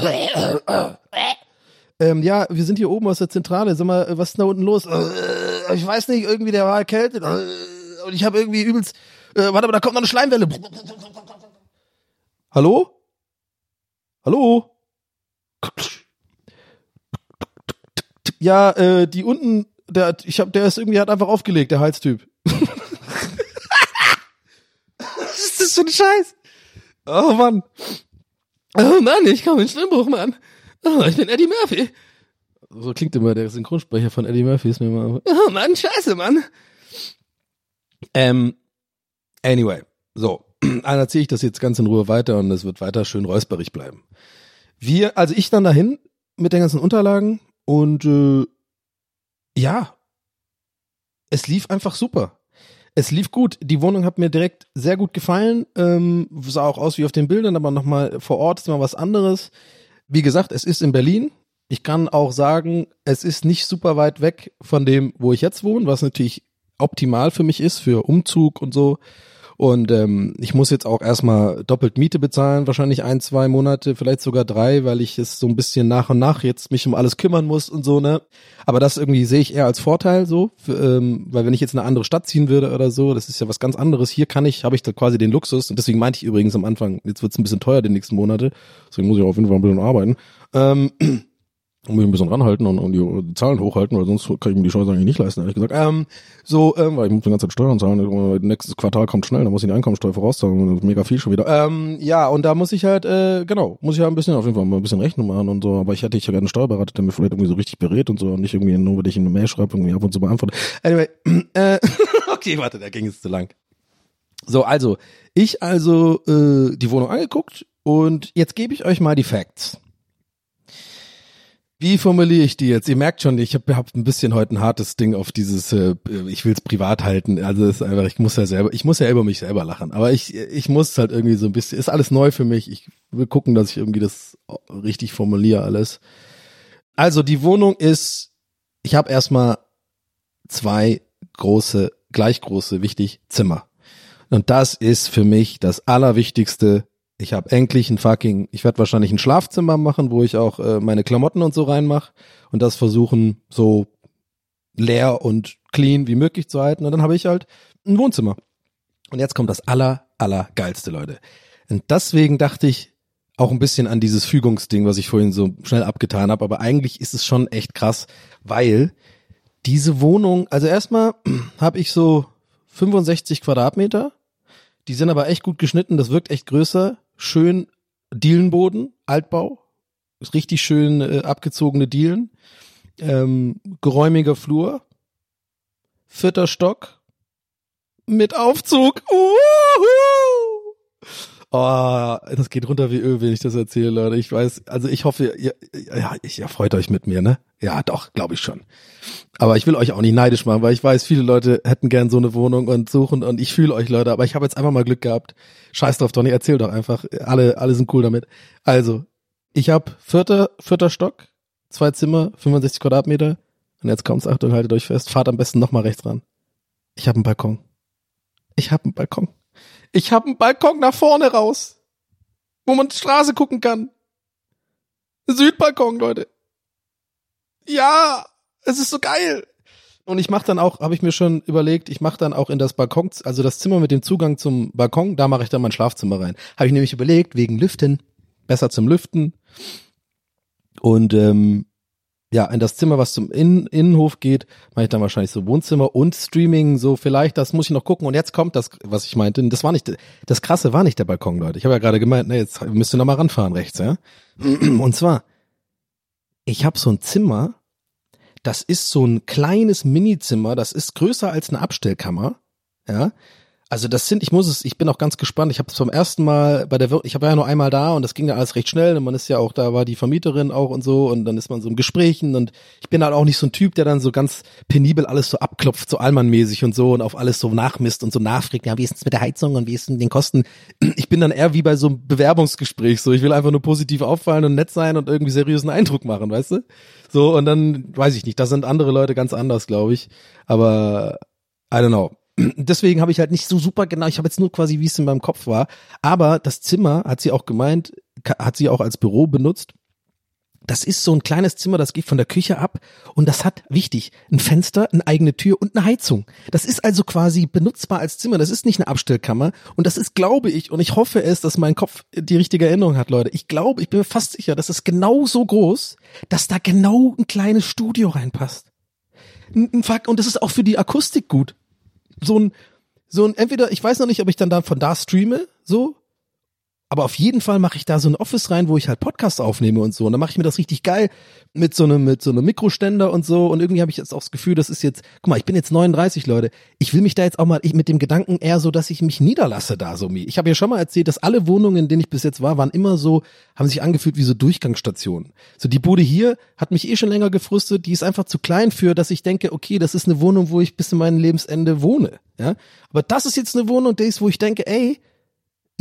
ähm, ja, wir sind hier oben aus der Zentrale. Sag mal, was ist da unten los? Äh, ich weiß nicht, irgendwie der war erkältet. Äh, und ich habe irgendwie übelst. Äh, warte mal, da kommt noch eine Schleimwelle. Hallo? Hallo? Ja, äh, die unten, der, ich hab, der ist irgendwie, hat einfach aufgelegt, der Halstyp. Was ist für ein Scheiß? Oh Mann. Oh Mann, ich komme in Stimmbruch, Mann. Oh, ich bin Eddie Murphy. So klingt immer der Synchronsprecher von Eddie Murphy. Ist mir immer, oh Mann, scheiße, Mann. Ähm, anyway, so. Dann erzähle ich das jetzt ganz in Ruhe weiter und es wird weiter schön räusperig bleiben. Wir, also ich dann dahin mit den ganzen Unterlagen und äh, ja, es lief einfach super. Es lief gut. Die Wohnung hat mir direkt sehr gut gefallen. Ähm, sah auch aus wie auf den Bildern, aber nochmal vor Ort ist mal was anderes. Wie gesagt, es ist in Berlin. Ich kann auch sagen, es ist nicht super weit weg von dem, wo ich jetzt wohne, was natürlich optimal für mich ist, für Umzug und so. Und ähm, ich muss jetzt auch erstmal doppelt Miete bezahlen, wahrscheinlich ein, zwei Monate, vielleicht sogar drei, weil ich es so ein bisschen nach und nach jetzt mich um alles kümmern muss und so, ne? Aber das irgendwie sehe ich eher als Vorteil so, für, ähm, weil wenn ich jetzt in eine andere Stadt ziehen würde oder so, das ist ja was ganz anderes. Hier kann ich, habe ich da quasi den Luxus und deswegen meinte ich übrigens am Anfang, jetzt wird es ein bisschen teuer die nächsten Monate, deswegen muss ich auf jeden Fall ein bisschen arbeiten. Ähm, und mich ein bisschen ranhalten und, und die, Zahlen hochhalten, weil sonst kann ich mir die Chance eigentlich nicht leisten, ehrlich gesagt. Ähm, so, ähm, weil ich muss die ganze Zeit Steuern zahlen. Nächstes Quartal kommt schnell, dann muss ich die Einkommensteuer vorauszahlen. Mega viel schon wieder. Ähm, ja, und da muss ich halt, äh, genau, muss ich halt ein bisschen auf jeden Fall mal ein bisschen Rechnung machen und so. Aber ich hätte ich ja gerne einen Steuerberater, der mir vielleicht irgendwie so richtig berät und so und nicht irgendwie nur, wenn ich in eine Mail schreibe, irgendwie ab und zu beantworte. Anyway, äh, okay, warte, da ging es zu lang. So, also, ich also äh, die Wohnung angeguckt und jetzt gebe ich euch mal die Facts. Wie formuliere ich die jetzt? Ihr merkt schon, ich habe hab ein bisschen heute ein hartes Ding auf dieses, äh, ich will es privat halten. Also es ist einfach, ich muss ja selber, ich muss ja über mich selber lachen. Aber ich, ich muss halt irgendwie so ein bisschen, ist alles neu für mich. Ich will gucken, dass ich irgendwie das richtig formuliere alles. Also die Wohnung ist, ich habe erstmal zwei große, gleich große, wichtig Zimmer. Und das ist für mich das Allerwichtigste ich habe endlich ein fucking, ich werde wahrscheinlich ein Schlafzimmer machen, wo ich auch äh, meine Klamotten und so reinmache und das versuchen so leer und clean wie möglich zu halten. Und dann habe ich halt ein Wohnzimmer. Und jetzt kommt das aller, aller geilste, Leute. Und deswegen dachte ich auch ein bisschen an dieses Fügungsding, was ich vorhin so schnell abgetan habe. Aber eigentlich ist es schon echt krass, weil diese Wohnung, also erstmal habe ich so 65 Quadratmeter. Die sind aber echt gut geschnitten, das wirkt echt größer schön Dielenboden, Altbau, richtig schön äh, abgezogene Dielen, ähm, geräumiger Flur, vierter Stock mit Aufzug. Uhuhu! Oh, das geht runter wie Öl, wenn ich das erzähle, Leute. Ich weiß, also ich hoffe, ihr, ja, ich ihr freut euch mit mir, ne? Ja, doch, glaube ich schon. Aber ich will euch auch nicht neidisch machen, weil ich weiß, viele Leute hätten gern so eine Wohnung und suchen und ich fühle euch, Leute, aber ich habe jetzt einfach mal Glück gehabt. Scheiß drauf, Donny, erzähl doch einfach. Alle, alle sind cool damit. Also, ich habe vierter, vierter Stock, zwei Zimmer, 65 Quadratmeter. Und jetzt kommt's, Achtung, haltet euch fest, fahrt am besten nochmal rechts ran. Ich habe einen Balkon. Ich habe einen Balkon. Ich habe einen Balkon nach vorne raus, wo man die Straße gucken kann. Südbalkon, Leute. Ja, es ist so geil. Und ich mache dann auch, habe ich mir schon überlegt, ich mache dann auch in das Balkon, also das Zimmer mit dem Zugang zum Balkon, da mache ich dann mein Schlafzimmer rein. Habe ich nämlich überlegt, wegen Lüften, besser zum Lüften. Und ähm, ja, in das Zimmer, was zum Innen Innenhof geht, mache ich dann wahrscheinlich so Wohnzimmer und Streaming, so vielleicht, das muss ich noch gucken. Und jetzt kommt das, was ich meinte. Das war nicht, das Krasse war nicht der Balkon, Leute. Ich habe ja gerade gemeint, ne, jetzt müsst ihr noch mal ranfahren rechts, ja. Und zwar, ich habe so ein Zimmer, das ist so ein kleines Minizimmer, das ist größer als eine Abstellkammer, ja. Also das sind, ich muss es, ich bin auch ganz gespannt. Ich habe es zum ersten Mal bei der, Wir ich war ja nur einmal da und das ging ja alles recht schnell. Und man ist ja auch, da war die Vermieterin auch und so. Und dann ist man so im Gesprächen. Und ich bin halt auch nicht so ein Typ, der dann so ganz penibel alles so abklopft, so allmannmäßig und so und auf alles so nachmisst und so nachfragt, ja, wie ist es mit der Heizung und wie ist es mit den Kosten? Ich bin dann eher wie bei so einem Bewerbungsgespräch, so. Ich will einfach nur positiv auffallen und nett sein und irgendwie seriösen Eindruck machen, weißt du? So und dann weiß ich nicht, da sind andere Leute ganz anders, glaube ich, aber I don't know deswegen habe ich halt nicht so super genau, ich habe jetzt nur quasi, wie es in meinem Kopf war. Aber das Zimmer, hat sie auch gemeint, hat sie auch als Büro benutzt. Das ist so ein kleines Zimmer, das geht von der Küche ab und das hat, wichtig, ein Fenster, eine eigene Tür und eine Heizung. Das ist also quasi benutzbar als Zimmer. Das ist nicht eine Abstellkammer und das ist, glaube ich, und ich hoffe es, dass mein Kopf die richtige Erinnerung hat, Leute. Ich glaube, ich bin mir fast sicher, das ist genau so groß, dass da genau ein kleines Studio reinpasst. Und das ist auch für die Akustik gut so ein, so ein, entweder, ich weiß noch nicht, ob ich dann da von da streame, so, aber auf jeden Fall mache ich da so ein Office rein, wo ich halt Podcasts aufnehme und so. Und dann mache ich mir das richtig geil mit so einem, mit so einem Mikroständer und so. Und irgendwie habe ich jetzt auch das Gefühl, das ist jetzt, guck mal, ich bin jetzt 39, Leute. Ich will mich da jetzt auch mal, ich, mit dem Gedanken eher so, dass ich mich niederlasse da so. Ich habe ja schon mal erzählt, dass alle Wohnungen, in denen ich bis jetzt war, waren immer so, haben sich angefühlt wie so Durchgangsstationen. So die Bude hier hat mich eh schon länger gefrustet. Die ist einfach zu klein für, dass ich denke, okay, das ist eine Wohnung, wo ich bis zu meinem Lebensende wohne. Ja, aber das ist jetzt eine Wohnung, die ist, wo ich denke, ey,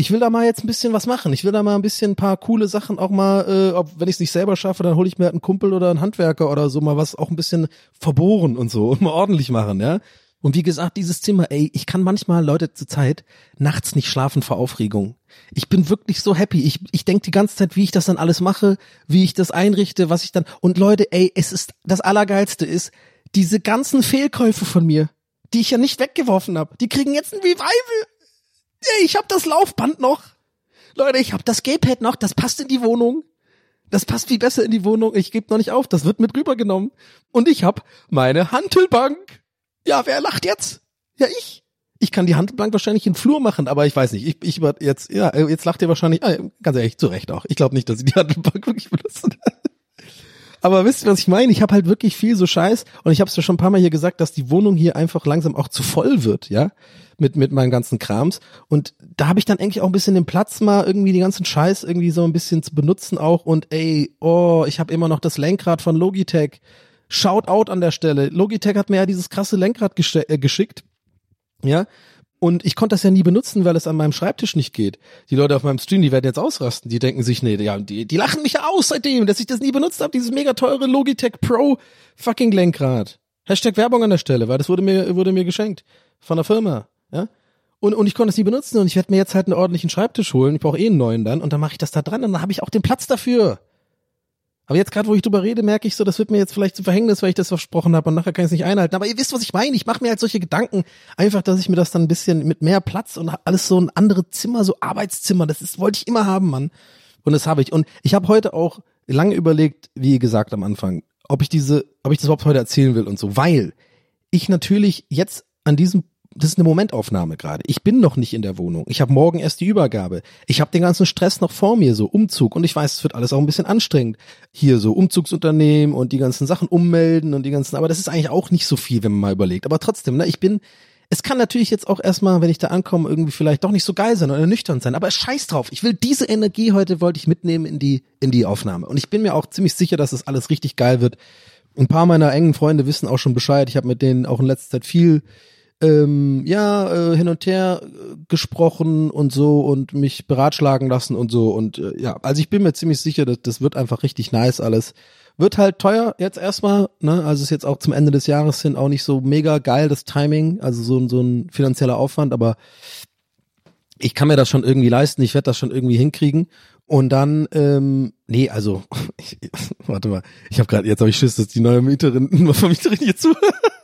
ich will da mal jetzt ein bisschen was machen. Ich will da mal ein bisschen ein paar coole Sachen auch mal, äh, ob, wenn ich es nicht selber schaffe, dann hole ich mir halt einen Kumpel oder einen Handwerker oder so mal was auch ein bisschen verbohren und so und mal ordentlich machen, ja. Und wie gesagt, dieses Zimmer, ey, ich kann manchmal, Leute, zur Zeit nachts nicht schlafen vor Aufregung. Ich bin wirklich so happy. Ich, ich denke die ganze Zeit, wie ich das dann alles mache, wie ich das einrichte, was ich dann. Und Leute, ey, es ist das Allergeilste ist, diese ganzen Fehlkäufe von mir, die ich ja nicht weggeworfen habe, die kriegen jetzt ein Revival. Ich hab das Laufband noch. Leute, ich hab das Gaypad noch, das passt in die Wohnung. Das passt viel besser in die Wohnung. Ich gebe noch nicht auf, das wird mit rübergenommen. Und ich hab meine Hantelbank. Ja, wer lacht jetzt? Ja, ich. Ich kann die Handelbank wahrscheinlich in den Flur machen, aber ich weiß nicht. Ich, ich jetzt, ja, jetzt lacht ihr wahrscheinlich, ah, ganz ehrlich, zu Recht auch. Ich glaube nicht, dass ich die Handelbank wirklich benutze. Aber wisst ihr, was ich meine? Ich habe halt wirklich viel so Scheiß und ich habe es ja schon ein paar Mal hier gesagt, dass die Wohnung hier einfach langsam auch zu voll wird, ja, mit mit meinen ganzen Krams. Und da habe ich dann eigentlich auch ein bisschen den Platz mal irgendwie die ganzen Scheiß irgendwie so ein bisschen zu benutzen auch. Und ey, oh, ich habe immer noch das Lenkrad von Logitech. Shout out an der Stelle. Logitech hat mir ja dieses krasse Lenkrad äh, geschickt. Ja, und ich konnte das ja nie benutzen, weil es an meinem Schreibtisch nicht geht. Die Leute auf meinem Stream, die werden jetzt ausrasten. Die denken sich, nee, ja, die, die lachen mich ja aus seitdem, dass ich das nie benutzt habe, dieses mega teure Logitech Pro fucking Lenkrad. Hashtag Werbung an der Stelle, weil das wurde mir, wurde mir geschenkt von der Firma. Ja? Und, und ich konnte es nie benutzen und ich werde mir jetzt halt einen ordentlichen Schreibtisch holen. Ich brauche eh einen neuen dann und dann mache ich das da dran und dann habe ich auch den Platz dafür. Aber jetzt gerade, wo ich drüber rede, merke ich so, das wird mir jetzt vielleicht zu Verhängnis, weil ich das versprochen habe und nachher kann ich es nicht einhalten. Aber ihr wisst, was ich meine. Ich mache mir halt solche Gedanken, einfach, dass ich mir das dann ein bisschen mit mehr Platz und alles so ein anderes Zimmer, so Arbeitszimmer, das ist, wollte ich immer haben, Mann. Und das habe ich. Und ich habe heute auch lange überlegt, wie gesagt am Anfang, ob ich diese, ob ich das überhaupt heute erzählen will und so, weil ich natürlich jetzt an diesem das ist eine Momentaufnahme gerade. Ich bin noch nicht in der Wohnung. Ich habe morgen erst die Übergabe. Ich habe den ganzen Stress noch vor mir, so Umzug. Und ich weiß, es wird alles auch ein bisschen anstrengend. Hier so Umzugsunternehmen und die ganzen Sachen ummelden und die ganzen, aber das ist eigentlich auch nicht so viel, wenn man mal überlegt. Aber trotzdem, ne, ich bin, Es kann natürlich jetzt auch erstmal, wenn ich da ankomme, irgendwie vielleicht doch nicht so geil sein oder nüchtern sein, aber scheiß drauf. Ich will diese Energie heute wollte ich mitnehmen in die in die Aufnahme und ich bin mir auch ziemlich sicher, dass das alles richtig geil wird. Ein paar meiner engen Freunde wissen auch schon Bescheid. Ich habe mit denen auch in letzter Zeit viel ähm, ja, äh, hin und her äh, gesprochen und so und mich beratschlagen lassen und so. Und äh, ja, also ich bin mir ziemlich sicher, dass das wird einfach richtig nice alles. Wird halt teuer jetzt erstmal, ne? Also ist jetzt auch zum Ende des Jahres hin auch nicht so mega geil, das Timing, also so, so ein finanzieller Aufwand, aber ich kann mir das schon irgendwie leisten, ich werde das schon irgendwie hinkriegen. Und dann, ähm, nee, also, ich, warte mal, ich habe gerade, jetzt habe ich Schiss, dass die neue Mieterin, Vermieterin hier zuhört.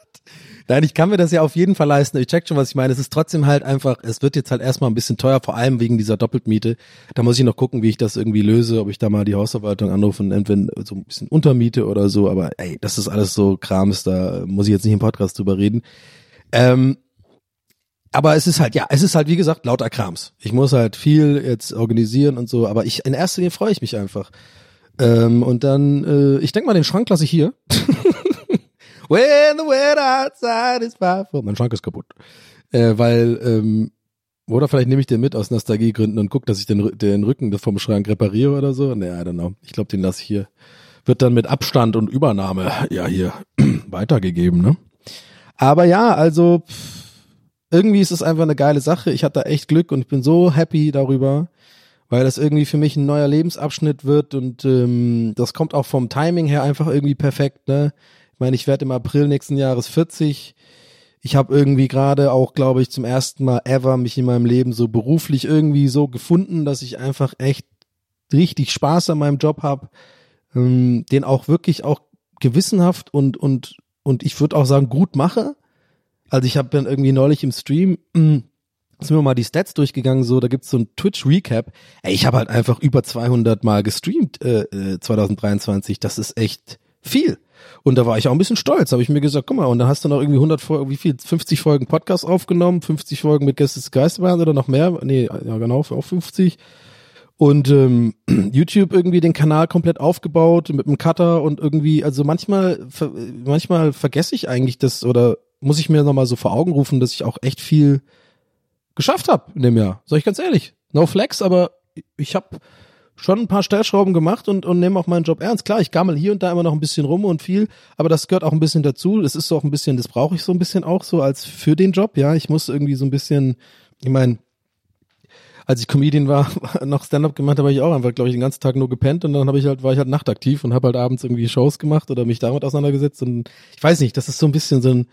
Nein, ich kann mir das ja auf jeden Fall leisten. Ich check schon, was ich meine. Es ist trotzdem halt einfach, es wird jetzt halt erstmal ein bisschen teuer, vor allem wegen dieser Doppeltmiete. Da muss ich noch gucken, wie ich das irgendwie löse, ob ich da mal die Hausverwaltung anrufe und entweder so ein bisschen untermiete oder so. Aber ey, das ist alles so Krams, da muss ich jetzt nicht im Podcast drüber reden. Ähm, aber es ist halt, ja, es ist halt, wie gesagt, lauter Krams. Ich muss halt viel jetzt organisieren und so, aber ich, in erster Linie freue ich mich einfach. Ähm, und dann, äh, ich denke mal, den Schrank lasse ich hier. When the weather outside is from... Mein Schrank ist kaputt. Äh, weil, ähm, oder vielleicht nehme ich den mit aus Nostalgiegründen und guck, dass ich den, den Rücken vom Schrank repariere oder so. Nee, I don't know. Ich glaube, den lasse ich hier. Wird dann mit Abstand und Übernahme ja hier weitergegeben, ne? Aber ja, also irgendwie ist es einfach eine geile Sache. Ich hatte echt Glück und ich bin so happy darüber, weil das irgendwie für mich ein neuer Lebensabschnitt wird und ähm, das kommt auch vom Timing her einfach irgendwie perfekt, ne? Ich meine, ich werde im April nächsten Jahres 40. Ich habe irgendwie gerade auch, glaube ich, zum ersten Mal ever mich in meinem Leben so beruflich irgendwie so gefunden, dass ich einfach echt richtig Spaß an meinem Job habe, ähm, den auch wirklich auch gewissenhaft und und und ich würde auch sagen gut mache. Also ich habe dann irgendwie neulich im Stream mh, sind wir mal die Stats durchgegangen, so, da gibt's so ein Twitch-Recap. Ey, ich habe halt einfach über 200 Mal gestreamt äh, äh, 2023. Das ist echt viel. Und da war ich auch ein bisschen stolz. Habe ich mir gesagt, guck mal, und dann hast du noch irgendwie 100 Folgen, wie viel? 50 Folgen Podcast aufgenommen, 50 Folgen mit Gästes Geisterbahn oder noch mehr? Nee, ja genau, auch 50. Und ähm, YouTube irgendwie den Kanal komplett aufgebaut mit einem Cutter und irgendwie, also manchmal, manchmal vergesse ich eigentlich das oder muss ich mir nochmal so vor Augen rufen, dass ich auch echt viel geschafft habe in dem Jahr. Sag ich ganz ehrlich. No flex, aber ich habe schon ein paar Stellschrauben gemacht und, und nehme auch meinen Job ernst. Klar, ich gammel hier und da immer noch ein bisschen rum und viel, aber das gehört auch ein bisschen dazu. Das ist so auch ein bisschen, das brauche ich so ein bisschen auch so als für den Job. Ja, ich muss irgendwie so ein bisschen, ich meine, als ich Comedian war, noch Stand-up gemacht, habe ich auch einfach, glaube ich, den ganzen Tag nur gepennt und dann habe ich halt, war ich halt nachtaktiv und habe halt abends irgendwie Shows gemacht oder mich damit auseinandergesetzt und ich weiß nicht, das ist so ein bisschen so ein,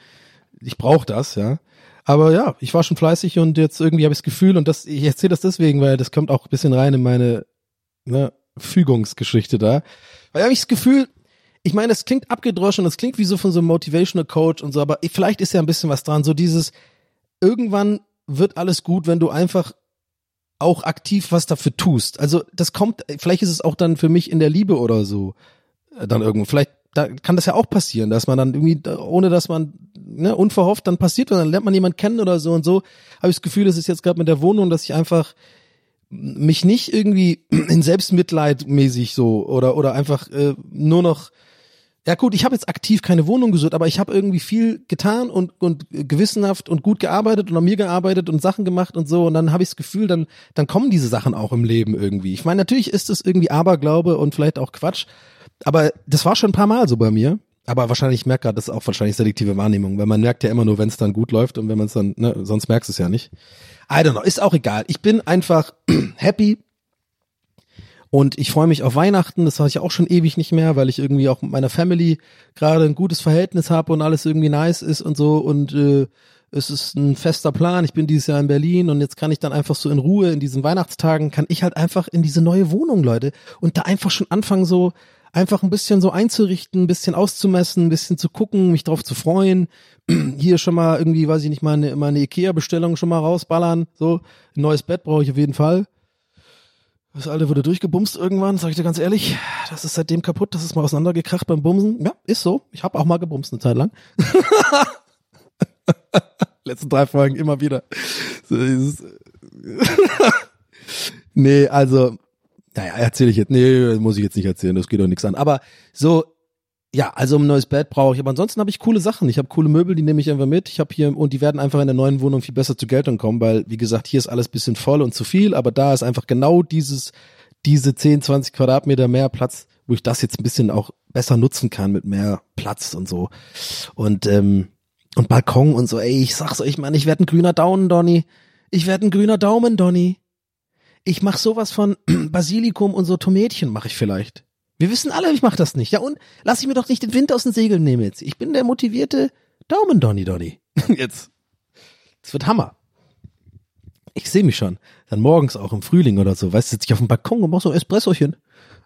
ich brauche das, ja. Aber ja, ich war schon fleißig und jetzt irgendwie habe ich das Gefühl und das, ich erzähle das deswegen, weil das kommt auch ein bisschen rein in meine ne, Fügungsgeschichte da. Weil habe ich das Gefühl, ich meine, es klingt abgedroschen, es klingt wie so von so einem Motivational Coach und so, aber vielleicht ist ja ein bisschen was dran, so dieses, irgendwann wird alles gut, wenn du einfach auch aktiv was dafür tust. Also das kommt, vielleicht ist es auch dann für mich in der Liebe oder so, äh, dann irgendwo, vielleicht da kann das ja auch passieren, dass man dann irgendwie, ohne dass man ne, unverhofft dann passiert, dann lernt man jemanden kennen oder so und so, habe ich das Gefühl, es ist jetzt gerade mit der Wohnung, dass ich einfach mich nicht irgendwie in Selbstmitleid mäßig so oder oder einfach äh, nur noch ja gut, ich habe jetzt aktiv keine Wohnung gesucht, aber ich habe irgendwie viel getan und und gewissenhaft und gut gearbeitet und an mir gearbeitet und Sachen gemacht und so und dann habe ich das Gefühl, dann dann kommen diese Sachen auch im Leben irgendwie. Ich meine, natürlich ist es irgendwie Aberglaube und vielleicht auch Quatsch, aber das war schon ein paar Mal so bei mir. Aber wahrscheinlich, ich merke gerade, das auch wahrscheinlich selektive Wahrnehmung, weil man merkt ja immer nur, wenn es dann gut läuft und wenn man es dann, ne, sonst merkst du es ja nicht. I don't know, ist auch egal. Ich bin einfach happy und ich freue mich auf Weihnachten. Das war ich auch schon ewig nicht mehr, weil ich irgendwie auch mit meiner Family gerade ein gutes Verhältnis habe und alles irgendwie nice ist und so und äh, es ist ein fester Plan. Ich bin dieses Jahr in Berlin und jetzt kann ich dann einfach so in Ruhe in diesen Weihnachtstagen kann ich halt einfach in diese neue Wohnung, Leute, und da einfach schon anfangen so einfach ein bisschen so einzurichten, ein bisschen auszumessen, ein bisschen zu gucken, mich drauf zu freuen. Hier schon mal irgendwie, weiß ich nicht, meine, meine Ikea-Bestellung schon mal rausballern. So, ein neues Bett brauche ich auf jeden Fall. Das alte wurde durchgebumst irgendwann, sag ich dir ganz ehrlich. Das ist seitdem kaputt, das ist mal auseinandergekracht beim Bumsen. Ja, ist so. Ich habe auch mal gebumst eine Zeit lang. Letzten drei Folgen immer wieder. So, nee, also naja, erzähle ich jetzt, nee, muss ich jetzt nicht erzählen, das geht doch nichts an. Aber so, ja, also ein neues Bett brauche ich, aber ansonsten habe ich coole Sachen. Ich habe coole Möbel, die nehme ich einfach mit. Ich habe hier und die werden einfach in der neuen Wohnung viel besser zu Geltung kommen, weil wie gesagt, hier ist alles bisschen voll und zu viel, aber da ist einfach genau dieses diese 10, 20 Quadratmeter mehr Platz, wo ich das jetzt ein bisschen auch besser nutzen kann mit mehr Platz und so. Und ähm, und Balkon und so, ey, ich sag's euch, Mann, ich werde ein grüner Daumen, Donny. Ich werde ein grüner Daumen, Donny. Ich mach sowas von Basilikum und so Tomätchen mache ich vielleicht. Wir wissen alle, ich mach das nicht. Ja und lass ich mir doch nicht den Wind aus den Segeln nehmen jetzt. Ich bin der motivierte Daumen Donny Donny. Jetzt. Es wird Hammer. Ich sehe mich schon. Dann morgens auch im Frühling oder so, weißt du, sitze ich auf dem Balkon und mach so ein Espressochen.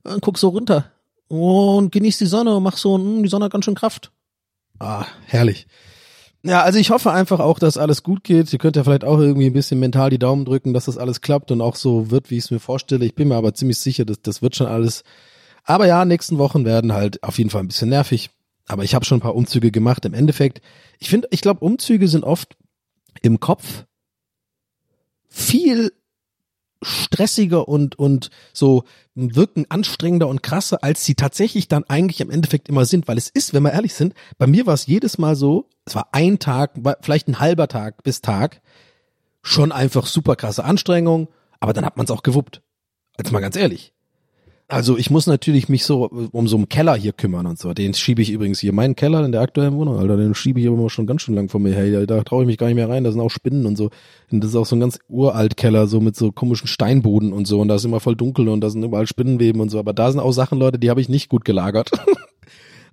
Und guck so runter. Und genieß die Sonne und mach so, mh, die Sonne hat ganz schön Kraft. Ah, herrlich. Ja, also ich hoffe einfach auch, dass alles gut geht. Ihr könnt ja vielleicht auch irgendwie ein bisschen mental die Daumen drücken, dass das alles klappt und auch so wird, wie ich es mir vorstelle. Ich bin mir aber ziemlich sicher, dass das wird schon alles. Aber ja, nächsten Wochen werden halt auf jeden Fall ein bisschen nervig. Aber ich habe schon ein paar Umzüge gemacht. Im Endeffekt, ich finde, ich glaube, Umzüge sind oft im Kopf viel stressiger und und so wirken anstrengender und krasser, als sie tatsächlich dann eigentlich im Endeffekt immer sind, weil es ist, wenn wir ehrlich sind, bei mir war es jedes Mal so, es war ein Tag, vielleicht ein halber Tag bis Tag, schon einfach super krasse Anstrengung, aber dann hat man es auch gewuppt. Jetzt mal ganz ehrlich. Also ich muss natürlich mich so um so einen Keller hier kümmern und so. Den schiebe ich übrigens hier, meinen Keller in der aktuellen Wohnung, Alter, den schiebe ich immer schon ganz schön lang vor mir her. Da traue ich mich gar nicht mehr rein, da sind auch Spinnen und so. Und das ist auch so ein ganz uralt Keller, so mit so komischen Steinboden und so. Und da ist immer voll dunkel und da sind überall Spinnenweben und so. Aber da sind auch Sachen, Leute, die habe ich nicht gut gelagert.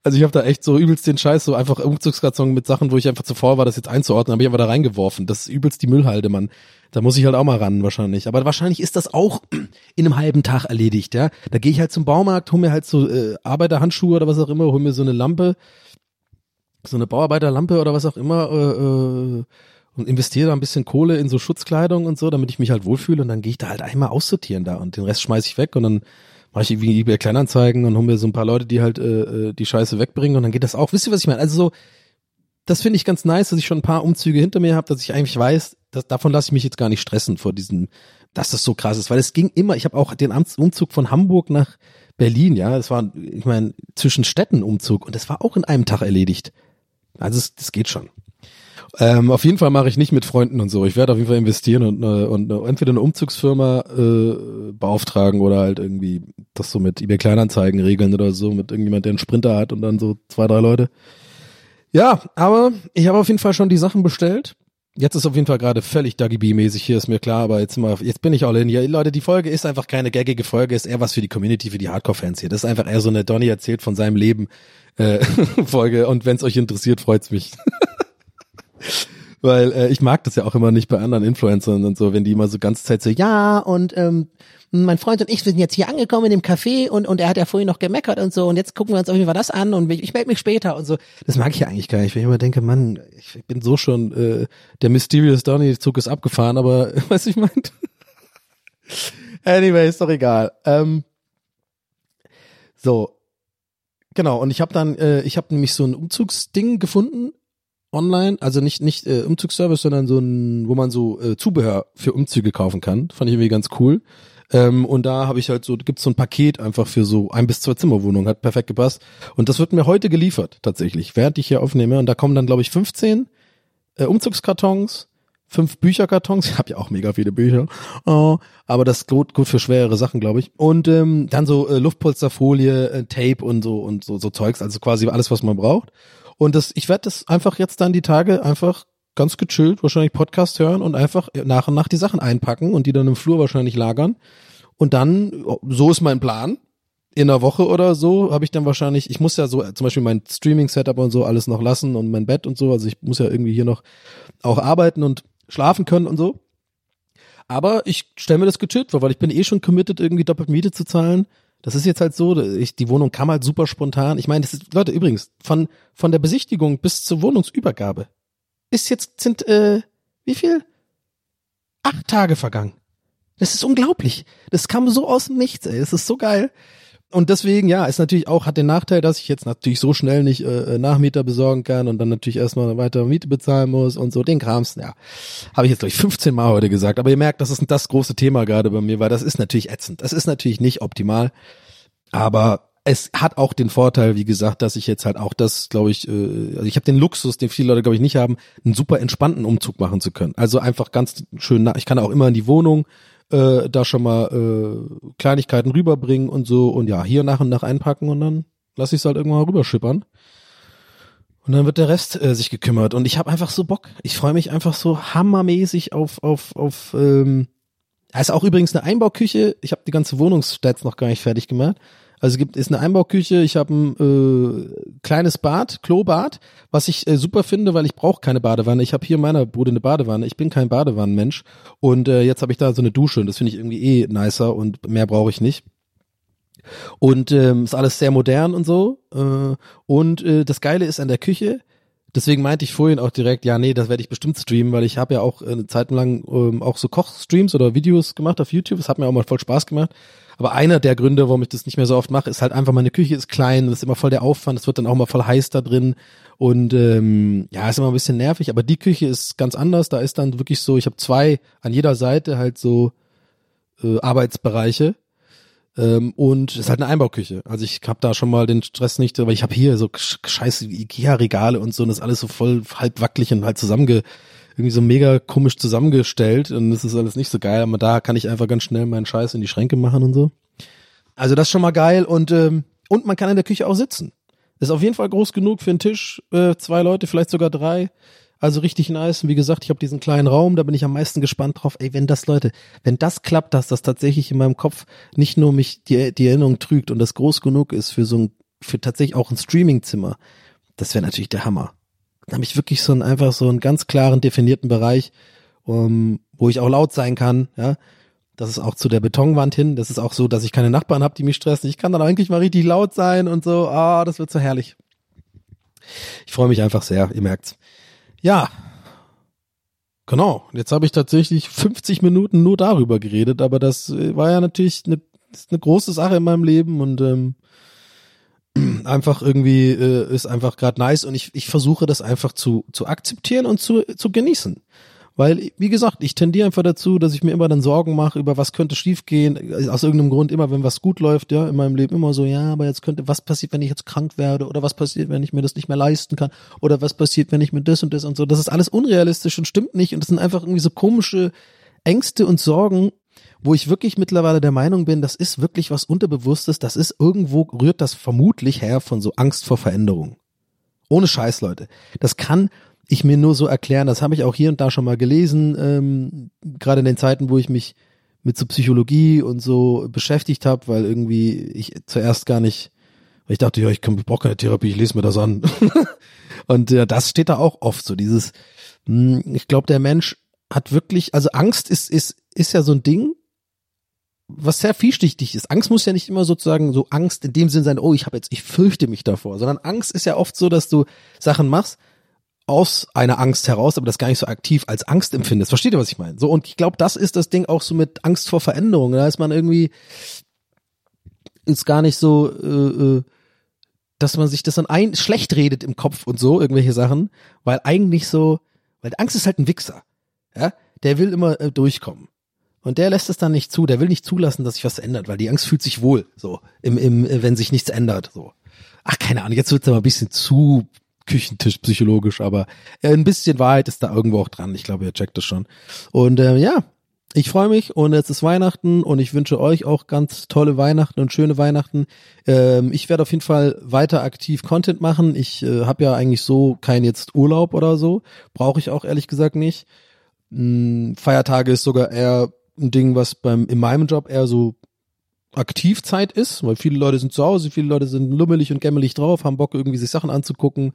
Also ich habe da echt so übelst den Scheiß, so einfach Umzugskarton mit Sachen, wo ich einfach zuvor war, das jetzt einzuordnen, habe ich einfach da reingeworfen. Das ist übelst die Müllhalde, Mann. Da muss ich halt auch mal ran wahrscheinlich. Aber wahrscheinlich ist das auch in einem halben Tag erledigt, ja. Da gehe ich halt zum Baumarkt, hol mir halt so äh, Arbeiterhandschuhe oder was auch immer, hol mir so eine Lampe, so eine Bauarbeiterlampe oder was auch immer äh, äh, und investiere da ein bisschen Kohle in so Schutzkleidung und so, damit ich mich halt wohlfühle und dann gehe ich da halt einmal aussortieren da und den Rest schmeiß ich weg und dann mache ich irgendwie eBay Kleinanzeigen und hol mir so ein paar Leute, die halt äh, äh, die Scheiße wegbringen und dann geht das auch. Wisst ihr, was ich meine? Also so, das finde ich ganz nice, dass ich schon ein paar Umzüge hinter mir habe, dass ich eigentlich weiß, dass, davon lasse ich mich jetzt gar nicht stressen vor diesem, dass das so krass ist, weil es ging immer, ich habe auch den Umzug von Hamburg nach Berlin, ja, das war, ich meine, zwischen Städten Umzug und das war auch in einem Tag erledigt. Also es, das geht schon. Ähm, auf jeden Fall mache ich nicht mit Freunden und so. Ich werde auf jeden Fall investieren und, äh, und äh, entweder eine Umzugsfirma äh, beauftragen oder halt irgendwie das so mit eBay Kleinanzeigen regeln oder so mit irgendjemand, der einen Sprinter hat und dann so zwei, drei Leute. Ja, aber ich habe auf jeden Fall schon die Sachen bestellt. Jetzt ist auf jeden Fall gerade völlig Duggy B-mäßig hier, ist mir klar, aber jetzt mal, jetzt bin ich all in hier. Leute, die Folge ist einfach keine gaggige Folge, ist eher was für die Community, für die Hardcore-Fans hier. Das ist einfach eher so eine Donny erzählt von seinem Leben äh, Folge und wenn es euch interessiert, freut's mich. Weil äh, ich mag das ja auch immer nicht bei anderen Influencern und so, wenn die immer so ganz Zeit so, ja, und ähm, mein Freund und ich sind jetzt hier angekommen in dem Café und, und er hat ja vorhin noch gemeckert und so und jetzt gucken wir uns auf jeden Fall das an und ich, ich melde mich später und so. Das mag ich ja eigentlich gar nicht, wenn ich immer denke, Mann, ich bin so schon, äh, der Mysterious Donny-Zug ist abgefahren, aber was ich meint. anyway, ist doch egal. Ähm, so, Genau, und ich habe dann, äh, ich habe nämlich so ein Umzugsding gefunden online, also nicht nicht äh, Umzugsservice, sondern so ein, wo man so äh, Zubehör für Umzüge kaufen kann. Fand ich irgendwie ganz cool. Ähm, und da habe ich halt so, gibt's so ein Paket einfach für so ein bis zwei Zimmerwohnungen, hat perfekt gepasst. Und das wird mir heute geliefert, tatsächlich, während ich hier aufnehme. Und da kommen dann, glaube ich, 15 äh, Umzugskartons, fünf Bücherkartons, ich habe ja auch mega viele Bücher, oh, aber das gut, gut für schwerere Sachen, glaube ich. Und ähm, dann so äh, Luftpolsterfolie, äh, Tape und so und so, so Zeugs, also quasi alles, was man braucht. Und das, ich werde das einfach jetzt dann die Tage einfach ganz gechillt, wahrscheinlich Podcast hören und einfach nach und nach die Sachen einpacken und die dann im Flur wahrscheinlich lagern. Und dann, so ist mein Plan. In einer Woche oder so habe ich dann wahrscheinlich, ich muss ja so zum Beispiel mein Streaming-Setup und so alles noch lassen und mein Bett und so. Also ich muss ja irgendwie hier noch auch arbeiten und schlafen können und so. Aber ich stelle mir das gechillt vor, weil ich bin eh schon committed, irgendwie doppelt Miete zu zahlen. Das ist jetzt halt so, ich, die Wohnung kam halt super spontan. Ich meine, das ist, Leute, übrigens, von, von der Besichtigung bis zur Wohnungsübergabe ist jetzt, sind, äh, wie viel? Acht Tage vergangen. Das ist unglaublich. Das kam so aus dem Nichts, ey. Das ist so geil. Und deswegen, ja, ist natürlich auch, hat den Nachteil, dass ich jetzt natürlich so schnell nicht äh, Nachmieter besorgen kann und dann natürlich erstmal weiter Miete bezahlen muss und so, den Krams, ja. Habe ich jetzt, glaube ich, 15 Mal heute gesagt. Aber ihr merkt, das ist das große Thema gerade bei mir, weil das ist natürlich ätzend. Das ist natürlich nicht optimal. Aber es hat auch den Vorteil, wie gesagt, dass ich jetzt halt auch das, glaube ich, äh, also ich habe den Luxus, den viele Leute, glaube ich, nicht haben, einen super entspannten Umzug machen zu können. Also einfach ganz schön, ich kann auch immer in die Wohnung äh, da schon mal äh, Kleinigkeiten rüberbringen und so und ja, hier nach und nach einpacken und dann lasse ich es halt irgendwann mal rüberschippern. Und dann wird der Rest äh, sich gekümmert. Und ich habe einfach so Bock. Ich freue mich einfach so hammermäßig auf, auf, auf, ähm, da ist auch übrigens eine Einbauküche. Ich habe die ganze Wohnungsstats noch gar nicht fertig gemacht. Also es gibt ist eine Einbauküche, ich habe ein äh, kleines Bad, Klobad, was ich äh, super finde, weil ich brauche keine Badewanne. Ich habe hier in meiner Bude eine Badewanne. Ich bin kein Badewannenmensch und äh, jetzt habe ich da so eine Dusche und das finde ich irgendwie eh nicer und mehr brauche ich nicht. Und ähm, ist alles sehr modern und so. Äh, und äh, das Geile ist an der Küche, deswegen meinte ich vorhin auch direkt, ja, nee, das werde ich bestimmt streamen, weil ich habe ja auch äh, eine Zeit lang ähm, auch so Kochstreams oder Videos gemacht auf YouTube. Das hat mir auch mal voll Spaß gemacht. Aber einer der Gründe, warum ich das nicht mehr so oft mache, ist halt einfach, meine Küche ist klein, das ist immer voll der Aufwand, es wird dann auch mal voll heiß da drin. Und ähm, ja, ist immer ein bisschen nervig, aber die Küche ist ganz anders. Da ist dann wirklich so, ich habe zwei an jeder Seite halt so äh, Arbeitsbereiche. Ähm, und es ist halt eine Einbauküche. Also ich habe da schon mal den Stress nicht, aber ich habe hier so sch- scheiße Ikea-Regale und so und das ist alles so voll halb wackelig und halt zusammenge irgendwie so mega komisch zusammengestellt und das ist alles nicht so geil, aber da kann ich einfach ganz schnell meinen Scheiß in die Schränke machen und so. Also das ist schon mal geil und ähm, und man kann in der Küche auch sitzen. Ist auf jeden Fall groß genug für einen Tisch, äh, zwei Leute, vielleicht sogar drei. Also richtig nice. Und wie gesagt, ich habe diesen kleinen Raum, da bin ich am meisten gespannt drauf. Ey, wenn das, Leute, wenn das klappt, dass das tatsächlich in meinem Kopf nicht nur mich die, die Erinnerung trügt und das groß genug ist für so ein, für tatsächlich auch ein Streamingzimmer, das wäre natürlich der Hammer. Dann habe ich wirklich so einen, einfach so einen ganz klaren, definierten Bereich, um, wo ich auch laut sein kann, ja. Das ist auch zu der Betonwand hin. Das ist auch so, dass ich keine Nachbarn habe, die mich stressen. Ich kann dann eigentlich mal richtig laut sein und so. Ah, das wird so herrlich. Ich freue mich einfach sehr, ihr merkt's. Ja. Genau. Jetzt habe ich tatsächlich 50 Minuten nur darüber geredet, aber das äh, war ja natürlich eine, eine große Sache in meinem Leben und ähm, einfach irgendwie äh, ist einfach gerade nice und ich, ich versuche das einfach zu, zu akzeptieren und zu, zu genießen. Weil, wie gesagt, ich tendiere einfach dazu, dass ich mir immer dann Sorgen mache, über was könnte schiefgehen. Aus irgendeinem Grund immer, wenn was gut läuft, ja, in meinem Leben immer so, ja, aber jetzt könnte, was passiert, wenn ich jetzt krank werde? Oder was passiert, wenn ich mir das nicht mehr leisten kann? Oder was passiert, wenn ich mir das und das und so? Das ist alles unrealistisch und stimmt nicht. Und das sind einfach irgendwie so komische Ängste und Sorgen, wo ich wirklich mittlerweile der Meinung bin, das ist wirklich was Unterbewusstes. Das ist irgendwo, rührt das vermutlich her von so Angst vor Veränderung. Ohne Scheiß, Leute. Das kann ich mir nur so erklären. Das habe ich auch hier und da schon mal gelesen, ähm, gerade in den Zeiten, wo ich mich mit so Psychologie und so beschäftigt habe, weil irgendwie ich zuerst gar nicht, weil ich dachte, ja, ich, kann- ich brauche keine Therapie, ich lese mir das an. und ja, das steht da auch oft so, dieses, mh, ich glaube, der Mensch hat wirklich, also Angst ist, ist, ist ja so ein Ding, was sehr vielschichtig ist. Angst muss ja nicht immer sozusagen so Angst in dem Sinn sein, oh, ich habe jetzt, ich fürchte mich davor, sondern Angst ist ja oft so, dass du Sachen machst aus einer Angst heraus, aber das gar nicht so aktiv als Angst empfindest. Versteht ihr, was ich meine? So, und ich glaube, das ist das Ding auch so mit Angst vor Veränderung. Da ist man irgendwie, ist gar nicht so, äh, äh, dass man sich das dann ein, schlecht redet im Kopf und so, irgendwelche Sachen, weil eigentlich so, weil Angst ist halt ein Wichser. Ja, der will immer äh, durchkommen. Und der lässt es dann nicht zu, der will nicht zulassen, dass sich was ändert, weil die Angst fühlt sich wohl, so, im, im, äh, wenn sich nichts ändert, so. Ach, keine Ahnung, jetzt wird's aber ein bisschen zu Küchentisch psychologisch, aber äh, ein bisschen Wahrheit ist da irgendwo auch dran. Ich glaube, ihr checkt das schon. Und äh, ja, ich freue mich und es ist Weihnachten und ich wünsche euch auch ganz tolle Weihnachten und schöne Weihnachten. Ähm, ich werde auf jeden Fall weiter aktiv Content machen. Ich äh, habe ja eigentlich so kein jetzt Urlaub oder so. Brauche ich auch ehrlich gesagt nicht. Hm, Feiertage ist sogar eher ein Ding, was beim in meinem Job eher so Aktivzeit ist, weil viele Leute sind zu Hause, viele Leute sind lummelig und gämmelig drauf, haben Bock irgendwie sich Sachen anzugucken,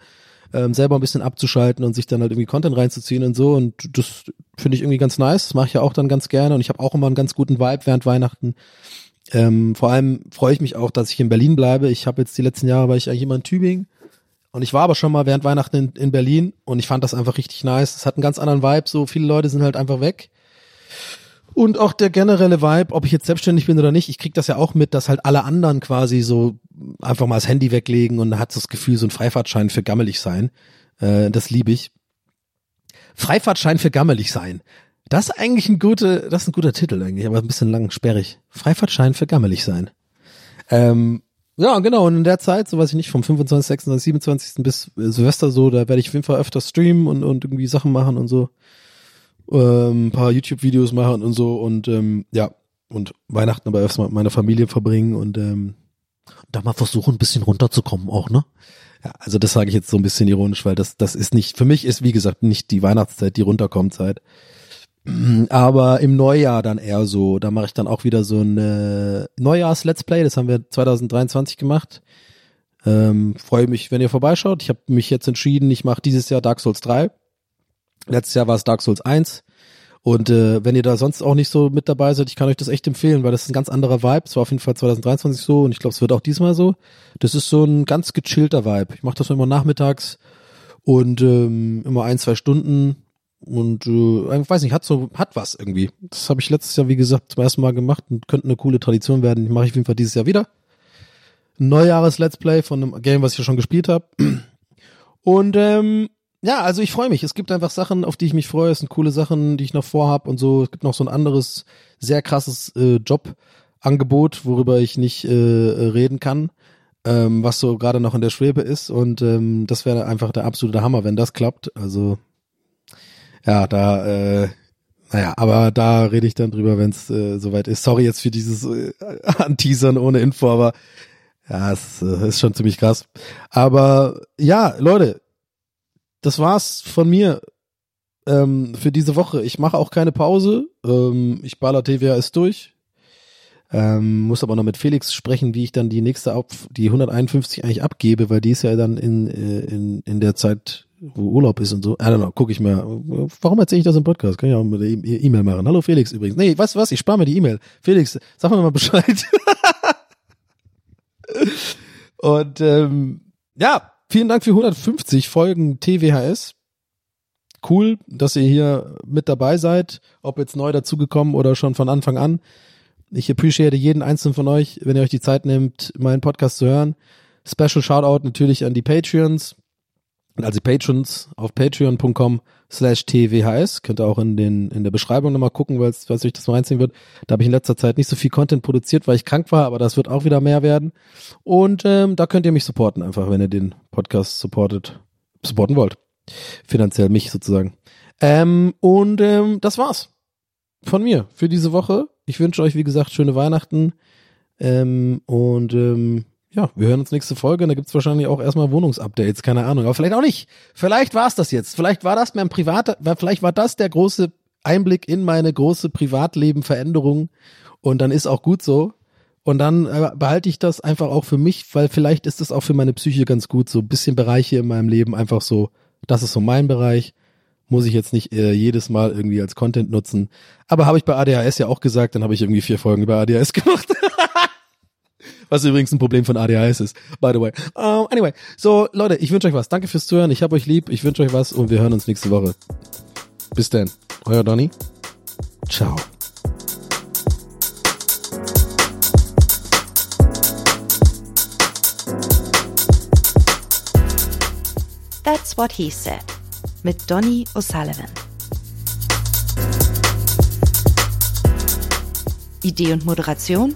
ähm, selber ein bisschen abzuschalten und sich dann halt irgendwie Content reinzuziehen und so und das finde ich irgendwie ganz nice, das mache ich ja auch dann ganz gerne und ich habe auch immer einen ganz guten Vibe während Weihnachten. Ähm, vor allem freue ich mich auch, dass ich in Berlin bleibe. Ich habe jetzt die letzten Jahre war ich eigentlich immer in Tübingen und ich war aber schon mal während Weihnachten in, in Berlin und ich fand das einfach richtig nice. Es hat einen ganz anderen Vibe, so viele Leute sind halt einfach weg. Und auch der generelle Vibe, ob ich jetzt selbstständig bin oder nicht, ich krieg das ja auch mit, dass halt alle anderen quasi so einfach mal das Handy weglegen und hat das Gefühl, so ein Freifahrtschein für gammelig sein. Äh, das liebe ich. Freifahrtschein für gammelig sein. Das ist eigentlich ein guter, das ist ein guter Titel eigentlich, aber ein bisschen lang, sperrig. Freifahrtschein für gammelig sein. Ähm, Ja, genau. Und in der Zeit, so weiß ich nicht, vom 25., 26., 27. bis Silvester so, da werde ich auf jeden Fall öfter streamen und, und irgendwie Sachen machen und so. Ähm, ein paar YouTube-Videos machen und so und ähm, ja, und Weihnachten aber erstmal mit meiner Familie verbringen und ähm, da mal versuchen, ein bisschen runterzukommen auch, ne? Ja, also das sage ich jetzt so ein bisschen ironisch, weil das, das ist nicht, für mich ist wie gesagt nicht die Weihnachtszeit, die runterkommt Zeit. Aber im Neujahr dann eher so, da mache ich dann auch wieder so ein äh, Neujahrs-Let's Play, das haben wir 2023 gemacht. Ähm, Freue mich, wenn ihr vorbeischaut. Ich habe mich jetzt entschieden, ich mache dieses Jahr Dark Souls 3. Letztes Jahr war es Dark Souls 1. Und äh, wenn ihr da sonst auch nicht so mit dabei seid, ich kann euch das echt empfehlen, weil das ist ein ganz anderer Vibe. Es war auf jeden Fall 2023 so und ich glaube, es wird auch diesmal so. Das ist so ein ganz gechillter Vibe. Ich mache das immer nachmittags und ähm, immer ein, zwei Stunden und äh, ich weiß nicht, hat so, hat was irgendwie. Das habe ich letztes Jahr, wie gesagt, zum ersten Mal gemacht und könnte eine coole Tradition werden. Mache ich auf jeden Fall dieses Jahr wieder. Ein Neujahres-Let's Play von einem Game, was ich ja schon gespielt habe. Und ähm, ja, also ich freue mich. Es gibt einfach Sachen, auf die ich mich freue. Es sind coole Sachen, die ich noch vorhab und so. Es gibt noch so ein anderes, sehr krasses äh, Jobangebot, worüber ich nicht äh, reden kann, ähm, was so gerade noch in der Schwebe ist. Und ähm, das wäre einfach der absolute Hammer, wenn das klappt. Also ja, da, äh, naja, aber da rede ich dann drüber, wenn es äh, soweit ist. Sorry jetzt für dieses äh, Anteasern ohne Info, aber ja, es äh, ist schon ziemlich krass. Aber ja, Leute, das war's von mir ähm, für diese Woche. Ich mache auch keine Pause. Ähm, ich baller TWAS durch. Ähm, muss aber noch mit Felix sprechen, wie ich dann die nächste auf die 151 eigentlich abgebe, weil die ist ja dann in, äh, in, in der Zeit, wo Urlaub ist und so. I don't know, gucke ich mir. Warum erzähle ich das im Podcast? Kann ich auch mit der E- E-Mail machen. Hallo Felix übrigens. Nee, du was? Ich spare mir die E-Mail. Felix, sag mir mal Bescheid. und ähm, ja, vielen Dank für 150 Folgen TWHS. Cool, dass ihr hier mit dabei seid, ob jetzt neu dazugekommen oder schon von Anfang an. Ich appreciate jeden einzelnen von euch, wenn ihr euch die Zeit nehmt, meinen Podcast zu hören. Special Shoutout natürlich an die Patreons, also die Patrons auf patreon.com slash twhs. Könnt ihr auch in den in der Beschreibung nochmal gucken, weil es euch das mal reinziehen wird. Da habe ich in letzter Zeit nicht so viel Content produziert, weil ich krank war, aber das wird auch wieder mehr werden. Und ähm, da könnt ihr mich supporten, einfach, wenn ihr den Podcast supportet, supporten wollt. Finanziell mich sozusagen. Ähm, und ähm, das war's von mir für diese Woche. Ich wünsche euch, wie gesagt, schöne Weihnachten. Ähm, und ähm, ja, wir hören uns nächste Folge. Und da gibt's wahrscheinlich auch erstmal Wohnungsupdates, keine Ahnung. Aber vielleicht auch nicht. Vielleicht war's das jetzt. Vielleicht war das mein privater, vielleicht war das der große Einblick in meine große Privatleben-Veränderung. Und dann ist auch gut so. Und dann äh, behalte ich das einfach auch für mich, weil vielleicht ist das auch für meine Psyche ganz gut. So bisschen Bereiche in meinem Leben einfach so, das ist so mein Bereich. Muss ich jetzt nicht äh, jedes Mal irgendwie als Content nutzen. Aber habe ich bei ADHS ja auch gesagt, dann habe ich irgendwie vier Folgen über ADHS gemacht. Was übrigens ein Problem von ADHS ist, by the way. Um, anyway, so Leute, ich wünsche euch was. Danke fürs Zuhören. Ich habe euch lieb. Ich wünsche euch was und wir hören uns nächste Woche. Bis dann. Euer Donny. Ciao. That's what he said. Mit Donny O'Sullivan. Idee und Moderation